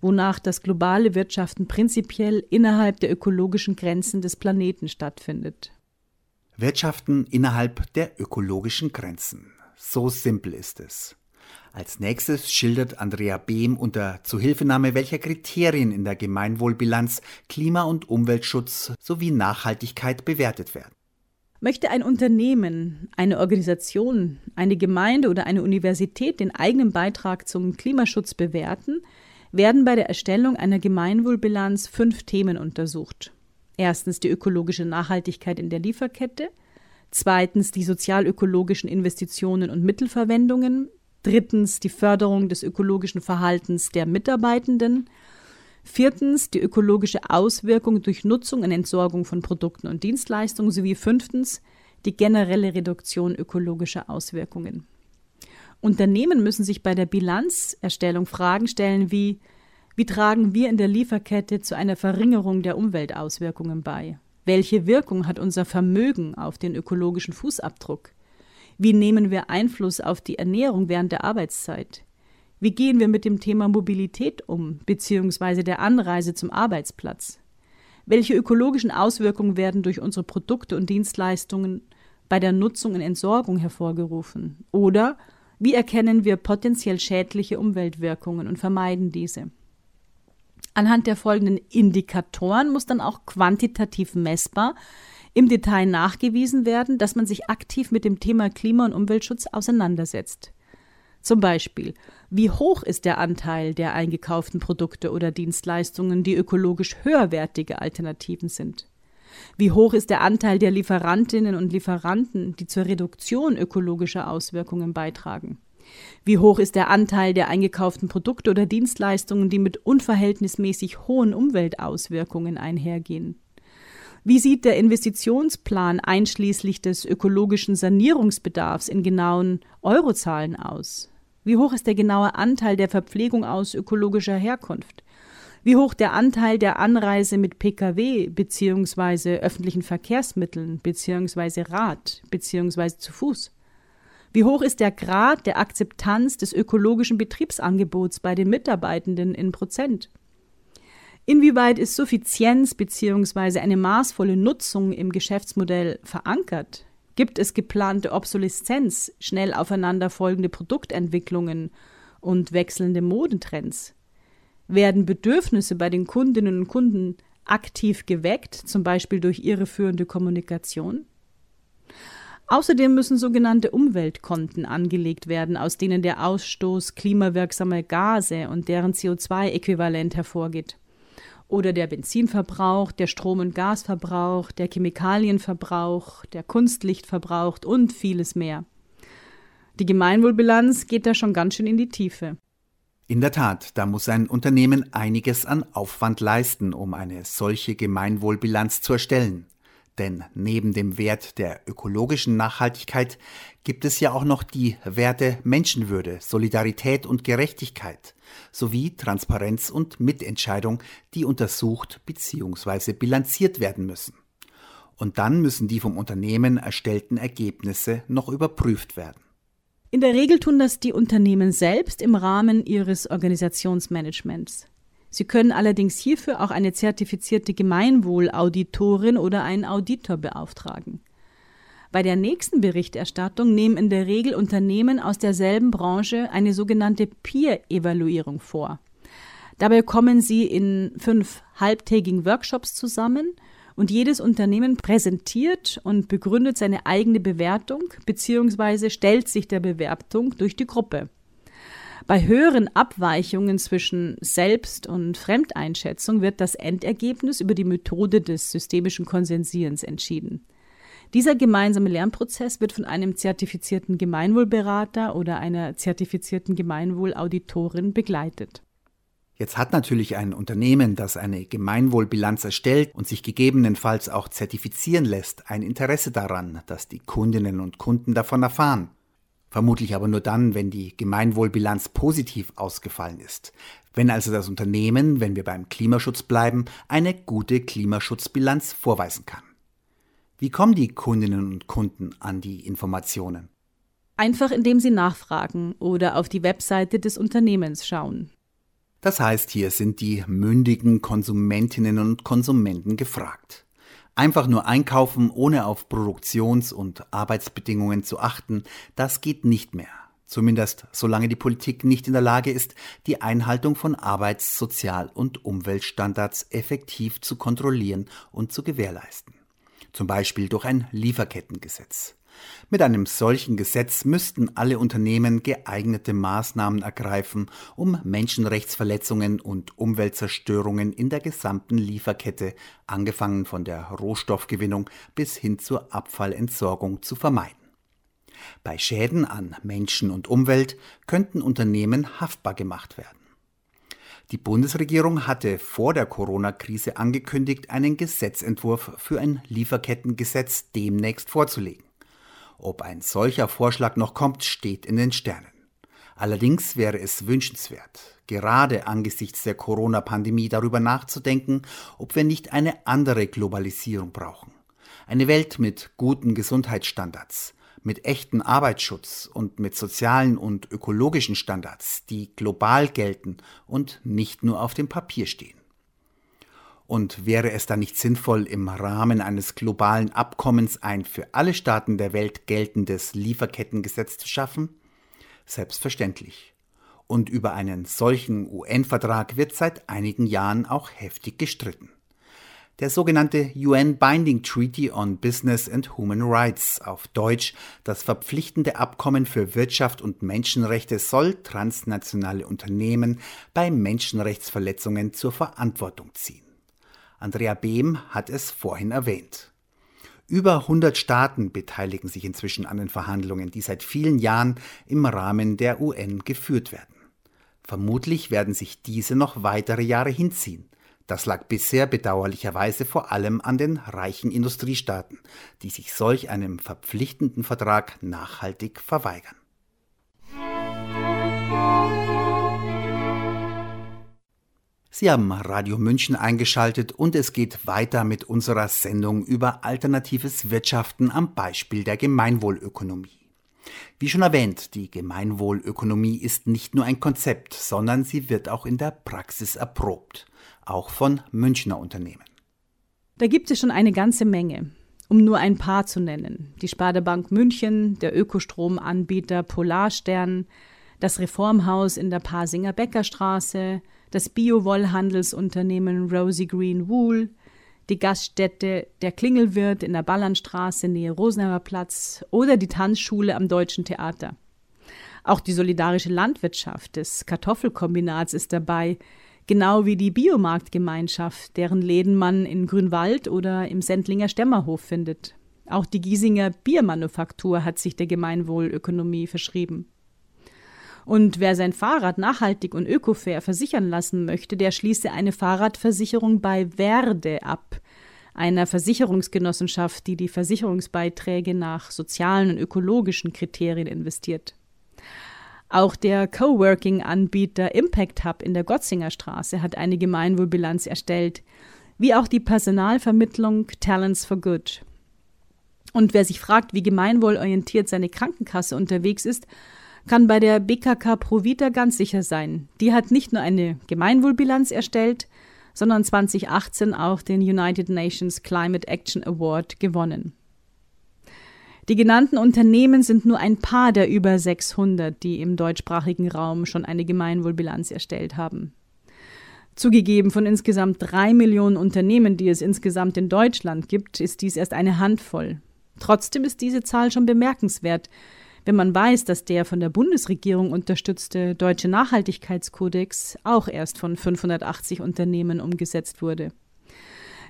Speaker 4: wonach das globale Wirtschaften prinzipiell innerhalb der ökologischen Grenzen des Planeten stattfindet.
Speaker 2: Wirtschaften innerhalb der ökologischen Grenzen. So simpel ist es. Als nächstes schildert Andrea Behm unter Zuhilfenahme welcher Kriterien in der Gemeinwohlbilanz Klima- und Umweltschutz sowie Nachhaltigkeit bewertet werden.
Speaker 4: Möchte ein Unternehmen, eine Organisation, eine Gemeinde oder eine Universität den eigenen Beitrag zum Klimaschutz bewerten, werden bei der Erstellung einer Gemeinwohlbilanz fünf Themen untersucht. Erstens die ökologische Nachhaltigkeit in der Lieferkette, zweitens die sozialökologischen Investitionen und Mittelverwendungen, drittens die Förderung des ökologischen Verhaltens der Mitarbeitenden, viertens die ökologische Auswirkung durch Nutzung und Entsorgung von Produkten und Dienstleistungen sowie fünftens die generelle Reduktion ökologischer Auswirkungen. Unternehmen müssen sich bei der Bilanzerstellung Fragen stellen wie wie tragen wir in der Lieferkette zu einer Verringerung der Umweltauswirkungen bei? Welche Wirkung hat unser Vermögen auf den ökologischen Fußabdruck? Wie nehmen wir Einfluss auf die Ernährung während der Arbeitszeit? Wie gehen wir mit dem Thema Mobilität um, beziehungsweise der Anreise zum Arbeitsplatz? Welche ökologischen Auswirkungen werden durch unsere Produkte und Dienstleistungen bei der Nutzung und Entsorgung hervorgerufen? Oder wie erkennen wir potenziell schädliche Umweltwirkungen und vermeiden diese? Anhand der folgenden Indikatoren muss dann auch quantitativ messbar im Detail nachgewiesen werden, dass man sich aktiv mit dem Thema Klima- und Umweltschutz auseinandersetzt. Zum Beispiel, wie hoch ist der Anteil der eingekauften Produkte oder Dienstleistungen, die ökologisch höherwertige Alternativen sind? Wie hoch ist der Anteil der Lieferantinnen und Lieferanten, die zur Reduktion ökologischer Auswirkungen beitragen? Wie hoch ist der Anteil der eingekauften Produkte oder Dienstleistungen, die mit unverhältnismäßig hohen Umweltauswirkungen einhergehen? Wie sieht der Investitionsplan einschließlich des ökologischen Sanierungsbedarfs in genauen Eurozahlen aus? Wie hoch ist der genaue Anteil der Verpflegung aus ökologischer Herkunft? Wie hoch der Anteil der Anreise mit Pkw bzw. öffentlichen Verkehrsmitteln bzw. Rad bzw. zu Fuß? Wie hoch ist der Grad der Akzeptanz des ökologischen Betriebsangebots bei den Mitarbeitenden in Prozent? Inwieweit ist Suffizienz bzw. eine maßvolle Nutzung im Geschäftsmodell verankert? Gibt es geplante Obsoleszenz, schnell aufeinanderfolgende Produktentwicklungen und wechselnde Modentrends? Werden Bedürfnisse bei den Kundinnen und Kunden aktiv geweckt, zum Beispiel durch irreführende Kommunikation? Außerdem müssen sogenannte Umweltkonten angelegt werden, aus denen der Ausstoß klimawirksamer Gase und deren CO2-Äquivalent hervorgeht oder der Benzinverbrauch, der Strom- und Gasverbrauch, der Chemikalienverbrauch, der Kunstlichtverbrauch und vieles mehr. Die Gemeinwohlbilanz geht da schon ganz schön in die Tiefe.
Speaker 2: In der Tat, da muss ein Unternehmen einiges an Aufwand leisten, um eine solche Gemeinwohlbilanz zu erstellen. Denn neben dem Wert der ökologischen Nachhaltigkeit gibt es ja auch noch die Werte Menschenwürde, Solidarität und Gerechtigkeit sowie Transparenz und Mitentscheidung, die untersucht bzw. bilanziert werden müssen. Und dann müssen die vom Unternehmen erstellten Ergebnisse noch überprüft werden.
Speaker 4: In der Regel tun das die Unternehmen selbst im Rahmen ihres Organisationsmanagements. Sie können allerdings hierfür auch eine zertifizierte Gemeinwohlauditorin oder einen Auditor beauftragen. Bei der nächsten Berichterstattung nehmen in der Regel Unternehmen aus derselben Branche eine sogenannte Peer-Evaluierung vor. Dabei kommen sie in fünf halbtägigen Workshops zusammen und jedes Unternehmen präsentiert und begründet seine eigene Bewertung bzw. stellt sich der Bewertung durch die Gruppe. Bei höheren Abweichungen zwischen Selbst- und Fremdeinschätzung wird das Endergebnis über die Methode des systemischen Konsensierens entschieden. Dieser gemeinsame Lernprozess wird von einem zertifizierten Gemeinwohlberater oder einer zertifizierten Gemeinwohlauditorin begleitet.
Speaker 2: Jetzt hat natürlich ein Unternehmen, das eine Gemeinwohlbilanz erstellt und sich gegebenenfalls auch zertifizieren lässt, ein Interesse daran, dass die Kundinnen und Kunden davon erfahren. Vermutlich aber nur dann, wenn die Gemeinwohlbilanz positiv ausgefallen ist. Wenn also das Unternehmen, wenn wir beim Klimaschutz bleiben, eine gute Klimaschutzbilanz vorweisen kann. Wie kommen die Kundinnen und Kunden an die Informationen?
Speaker 4: Einfach indem sie nachfragen oder auf die Webseite des Unternehmens schauen.
Speaker 2: Das heißt, hier sind die mündigen Konsumentinnen und Konsumenten gefragt. Einfach nur einkaufen, ohne auf Produktions- und Arbeitsbedingungen zu achten, das geht nicht mehr. Zumindest solange die Politik nicht in der Lage ist, die Einhaltung von Arbeits-, Sozial- und Umweltstandards effektiv zu kontrollieren und zu gewährleisten. Zum Beispiel durch ein Lieferkettengesetz. Mit einem solchen Gesetz müssten alle Unternehmen geeignete Maßnahmen ergreifen, um Menschenrechtsverletzungen und Umweltzerstörungen in der gesamten Lieferkette, angefangen von der Rohstoffgewinnung bis hin zur Abfallentsorgung, zu vermeiden. Bei Schäden an Menschen und Umwelt könnten Unternehmen haftbar gemacht werden. Die Bundesregierung hatte vor der Corona-Krise angekündigt, einen Gesetzentwurf für ein Lieferkettengesetz demnächst vorzulegen. Ob ein solcher Vorschlag noch kommt, steht in den Sternen. Allerdings wäre es wünschenswert, gerade angesichts der Corona-Pandemie darüber nachzudenken, ob wir nicht eine andere Globalisierung brauchen. Eine Welt mit guten Gesundheitsstandards, mit echten Arbeitsschutz und mit sozialen und ökologischen Standards, die global gelten und nicht nur auf dem Papier stehen. Und wäre es dann nicht sinnvoll, im Rahmen eines globalen Abkommens ein für alle Staaten der Welt geltendes Lieferkettengesetz zu schaffen? Selbstverständlich. Und über einen solchen UN-Vertrag wird seit einigen Jahren auch heftig gestritten. Der sogenannte UN Binding Treaty on Business and Human Rights, auf Deutsch das verpflichtende Abkommen für Wirtschaft und Menschenrechte, soll transnationale Unternehmen bei Menschenrechtsverletzungen zur Verantwortung ziehen. Andrea Behm hat es vorhin erwähnt. Über 100 Staaten beteiligen sich inzwischen an den Verhandlungen, die seit vielen Jahren im Rahmen der UN geführt werden. Vermutlich werden sich diese noch weitere Jahre hinziehen. Das lag bisher bedauerlicherweise vor allem an den reichen Industriestaaten, die sich solch einem verpflichtenden Vertrag nachhaltig verweigern. Sie haben Radio München eingeschaltet und es geht weiter mit unserer Sendung über alternatives Wirtschaften am Beispiel der Gemeinwohlökonomie. Wie schon erwähnt, die Gemeinwohlökonomie ist nicht nur ein Konzept, sondern sie wird auch in der Praxis erprobt auch von Münchner Unternehmen.
Speaker 4: Da gibt es schon eine ganze Menge. Um nur ein paar zu nennen. Die Sparda-Bank München, der Ökostromanbieter Polarstern, das Reformhaus in der Pasinger Bäckerstraße, das Bio-Wollhandelsunternehmen Rosy Green Wool, die Gaststätte Der Klingelwirt in der Ballernstraße nähe Rosenheimer Platz oder die Tanzschule am Deutschen Theater. Auch die solidarische Landwirtschaft des Kartoffelkombinats ist dabei, Genau wie die Biomarktgemeinschaft, deren Läden man in Grünwald oder im Sendlinger Stämmerhof findet. Auch die Giesinger Biermanufaktur hat sich der Gemeinwohlökonomie verschrieben. Und wer sein Fahrrad nachhaltig und ökofair versichern lassen möchte, der schließe eine Fahrradversicherung bei Werde ab, einer Versicherungsgenossenschaft, die die Versicherungsbeiträge nach sozialen und ökologischen Kriterien investiert. Auch der Coworking-Anbieter Impact Hub in der Gotzinger Straße hat eine Gemeinwohlbilanz erstellt, wie auch die Personalvermittlung Talents for Good. Und wer sich fragt, wie gemeinwohlorientiert seine Krankenkasse unterwegs ist, kann bei der BKK Provita ganz sicher sein. Die hat nicht nur eine Gemeinwohlbilanz erstellt, sondern 2018 auch den United Nations Climate Action Award gewonnen. Die genannten Unternehmen sind nur ein paar der über 600, die im deutschsprachigen Raum schon eine Gemeinwohlbilanz erstellt haben. Zugegeben, von insgesamt drei Millionen Unternehmen, die es insgesamt in Deutschland gibt, ist dies erst eine Handvoll. Trotzdem ist diese Zahl schon bemerkenswert, wenn man weiß, dass der von der Bundesregierung unterstützte Deutsche Nachhaltigkeitskodex auch erst von 580 Unternehmen umgesetzt wurde.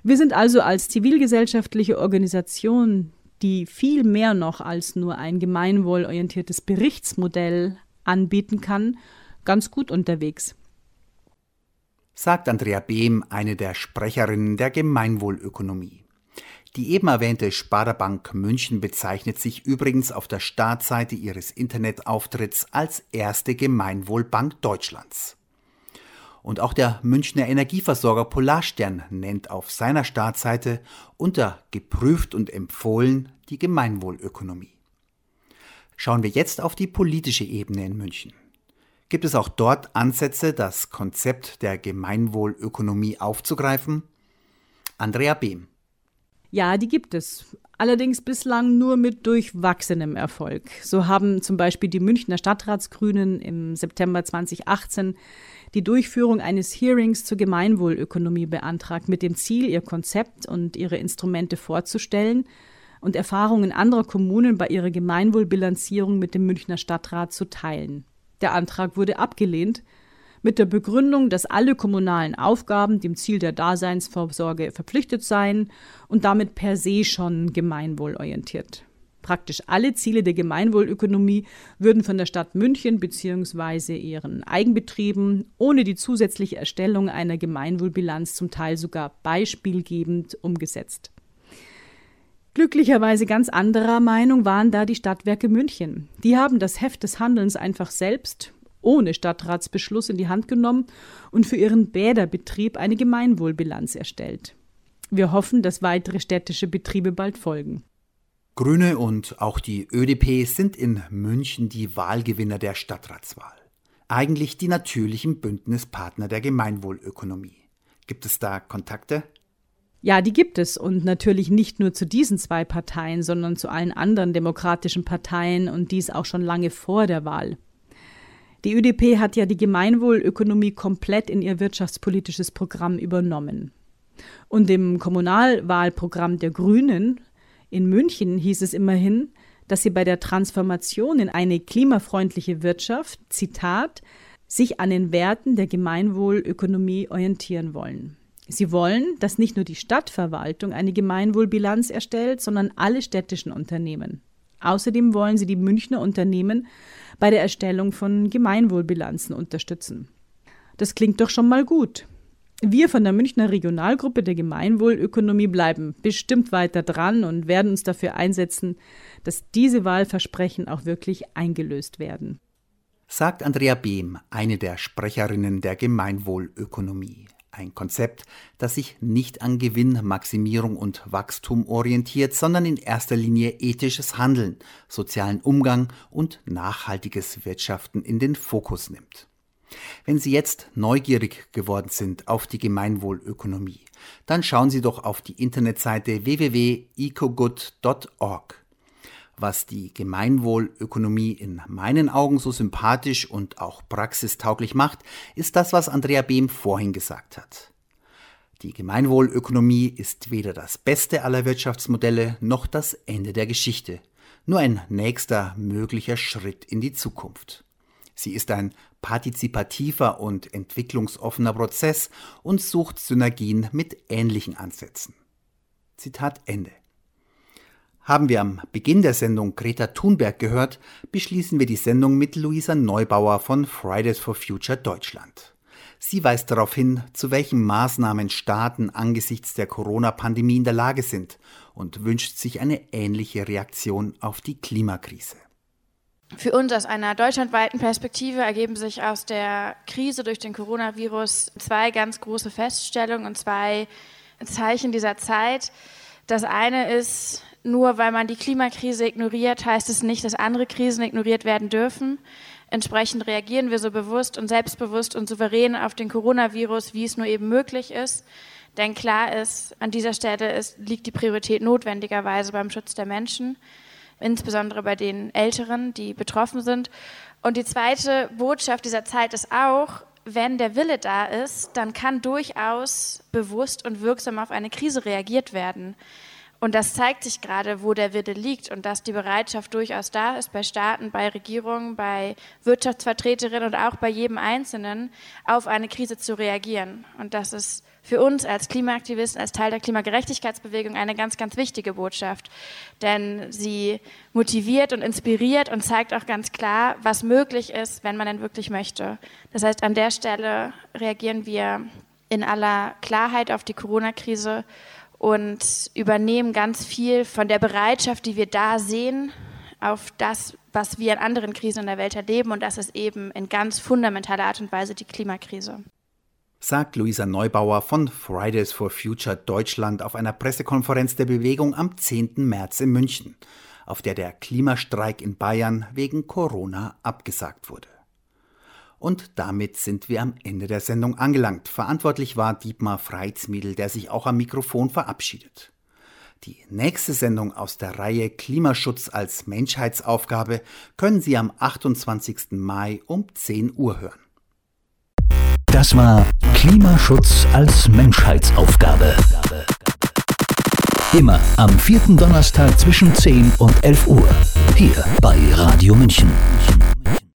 Speaker 4: Wir sind also als zivilgesellschaftliche Organisation die viel mehr noch als nur ein gemeinwohlorientiertes Berichtsmodell anbieten kann, ganz gut unterwegs.
Speaker 2: Sagt Andrea Behm, eine der Sprecherinnen der Gemeinwohlökonomie. Die eben erwähnte Sparda-Bank München bezeichnet sich übrigens auf der Startseite ihres Internetauftritts als erste Gemeinwohlbank Deutschlands. Und auch der Münchner Energieversorger Polarstern nennt auf seiner Startseite unter geprüft und empfohlen die Gemeinwohlökonomie. Schauen wir jetzt auf die politische Ebene in München. Gibt es auch dort Ansätze, das Konzept der Gemeinwohlökonomie aufzugreifen? Andrea Behm.
Speaker 4: Ja, die gibt es. Allerdings bislang nur mit durchwachsenem Erfolg. So haben zum Beispiel die Münchner Stadtratsgrünen im September 2018 die Durchführung eines Hearings zur Gemeinwohlökonomie beantragt, mit dem Ziel, ihr Konzept und ihre Instrumente vorzustellen und Erfahrungen anderer Kommunen bei ihrer Gemeinwohlbilanzierung mit dem Münchner Stadtrat zu teilen. Der Antrag wurde abgelehnt, mit der Begründung, dass alle kommunalen Aufgaben dem Ziel der Daseinsvorsorge verpflichtet seien und damit per se schon gemeinwohlorientiert. Praktisch alle Ziele der Gemeinwohlökonomie würden von der Stadt München bzw. ihren Eigenbetrieben ohne die zusätzliche Erstellung einer Gemeinwohlbilanz zum Teil sogar beispielgebend umgesetzt. Glücklicherweise ganz anderer Meinung waren da die Stadtwerke München. Die haben das Heft des Handelns einfach selbst ohne Stadtratsbeschluss in die Hand genommen und für ihren Bäderbetrieb eine Gemeinwohlbilanz erstellt. Wir hoffen, dass weitere städtische Betriebe bald folgen.
Speaker 2: Grüne und auch die ÖDP sind in München die Wahlgewinner der Stadtratswahl. Eigentlich die natürlichen Bündnispartner der Gemeinwohlökonomie. Gibt es da Kontakte?
Speaker 4: Ja, die gibt es und natürlich nicht nur zu diesen zwei Parteien, sondern zu allen anderen demokratischen Parteien und dies auch schon lange vor der Wahl. Die ÖDP hat ja die Gemeinwohlökonomie komplett in ihr wirtschaftspolitisches Programm übernommen. Und im Kommunalwahlprogramm der Grünen in München hieß es immerhin, dass sie bei der Transformation in eine klimafreundliche Wirtschaft, Zitat, sich an den Werten der Gemeinwohlökonomie orientieren wollen. Sie wollen, dass nicht nur die Stadtverwaltung eine Gemeinwohlbilanz erstellt, sondern alle städtischen Unternehmen. Außerdem wollen sie die Münchner Unternehmen bei der Erstellung von Gemeinwohlbilanzen unterstützen. Das klingt doch schon mal gut. Wir von der Münchner Regionalgruppe der Gemeinwohlökonomie bleiben bestimmt weiter dran und werden uns dafür einsetzen, dass diese Wahlversprechen auch wirklich eingelöst werden.
Speaker 2: Sagt Andrea Behm, eine der Sprecherinnen der Gemeinwohlökonomie. Ein Konzept, das sich nicht an Gewinnmaximierung und Wachstum orientiert, sondern in erster Linie ethisches Handeln, sozialen Umgang und nachhaltiges Wirtschaften in den Fokus nimmt. Wenn Sie jetzt neugierig geworden sind auf die Gemeinwohlökonomie, dann schauen Sie doch auf die Internetseite www.ecogood.org was die Gemeinwohlökonomie in meinen Augen so sympathisch und auch praxistauglich macht, ist das, was Andrea Behm vorhin gesagt hat. Die Gemeinwohlökonomie ist weder das beste aller Wirtschaftsmodelle noch das Ende der Geschichte, nur ein nächster möglicher Schritt in die Zukunft. Sie ist ein partizipativer und entwicklungsoffener Prozess und sucht Synergien mit ähnlichen Ansätzen. Zitat Ende. Haben wir am Beginn der Sendung Greta Thunberg gehört, beschließen wir die Sendung mit Luisa Neubauer von Fridays for Future Deutschland. Sie weist darauf hin, zu welchen Maßnahmen Staaten angesichts der Corona-Pandemie in der Lage sind und wünscht sich eine ähnliche Reaktion auf die Klimakrise.
Speaker 6: Für uns aus einer deutschlandweiten Perspektive ergeben sich aus der Krise durch den Coronavirus zwei ganz große Feststellungen und zwei Zeichen dieser Zeit. Das eine ist, nur weil man die Klimakrise ignoriert, heißt es nicht, dass andere Krisen ignoriert werden dürfen. Entsprechend reagieren wir so bewusst und selbstbewusst und souverän auf den Coronavirus, wie es nur eben möglich ist. Denn klar ist, an dieser Stelle ist, liegt die Priorität notwendigerweise beim Schutz der Menschen, insbesondere bei den Älteren, die betroffen sind. Und die zweite Botschaft dieser Zeit ist auch, wenn der Wille da ist, dann kann durchaus bewusst und wirksam auf eine Krise reagiert werden. Und das zeigt sich gerade, wo der Wille liegt und dass die Bereitschaft durchaus da ist bei Staaten, bei Regierungen, bei Wirtschaftsvertreterinnen und auch bei jedem Einzelnen auf eine Krise zu reagieren. Und das ist für uns als Klimaaktivisten, als Teil der Klimagerechtigkeitsbewegung eine ganz, ganz wichtige Botschaft. Denn sie motiviert und inspiriert und zeigt auch ganz klar, was möglich ist, wenn man denn wirklich möchte. Das heißt, an der Stelle reagieren wir in aller Klarheit auf die Corona-Krise und übernehmen ganz viel von der Bereitschaft, die wir da sehen, auf das, was wir in anderen Krisen in der Welt erleben. Und das ist eben in ganz fundamentaler Art und Weise die Klimakrise.
Speaker 2: Sagt Luisa Neubauer von Fridays for Future Deutschland auf einer Pressekonferenz der Bewegung am 10. März in München, auf der der Klimastreik in Bayern wegen Corona abgesagt wurde. Und damit sind wir am Ende der Sendung angelangt. Verantwortlich war Dietmar Freizmiedel, der sich auch am Mikrofon verabschiedet. Die nächste Sendung aus der Reihe Klimaschutz als Menschheitsaufgabe können Sie am 28. Mai um 10 Uhr hören.
Speaker 1: Das war Klimaschutz als Menschheitsaufgabe. Immer am vierten Donnerstag zwischen 10 und 11 Uhr. Hier bei Radio München.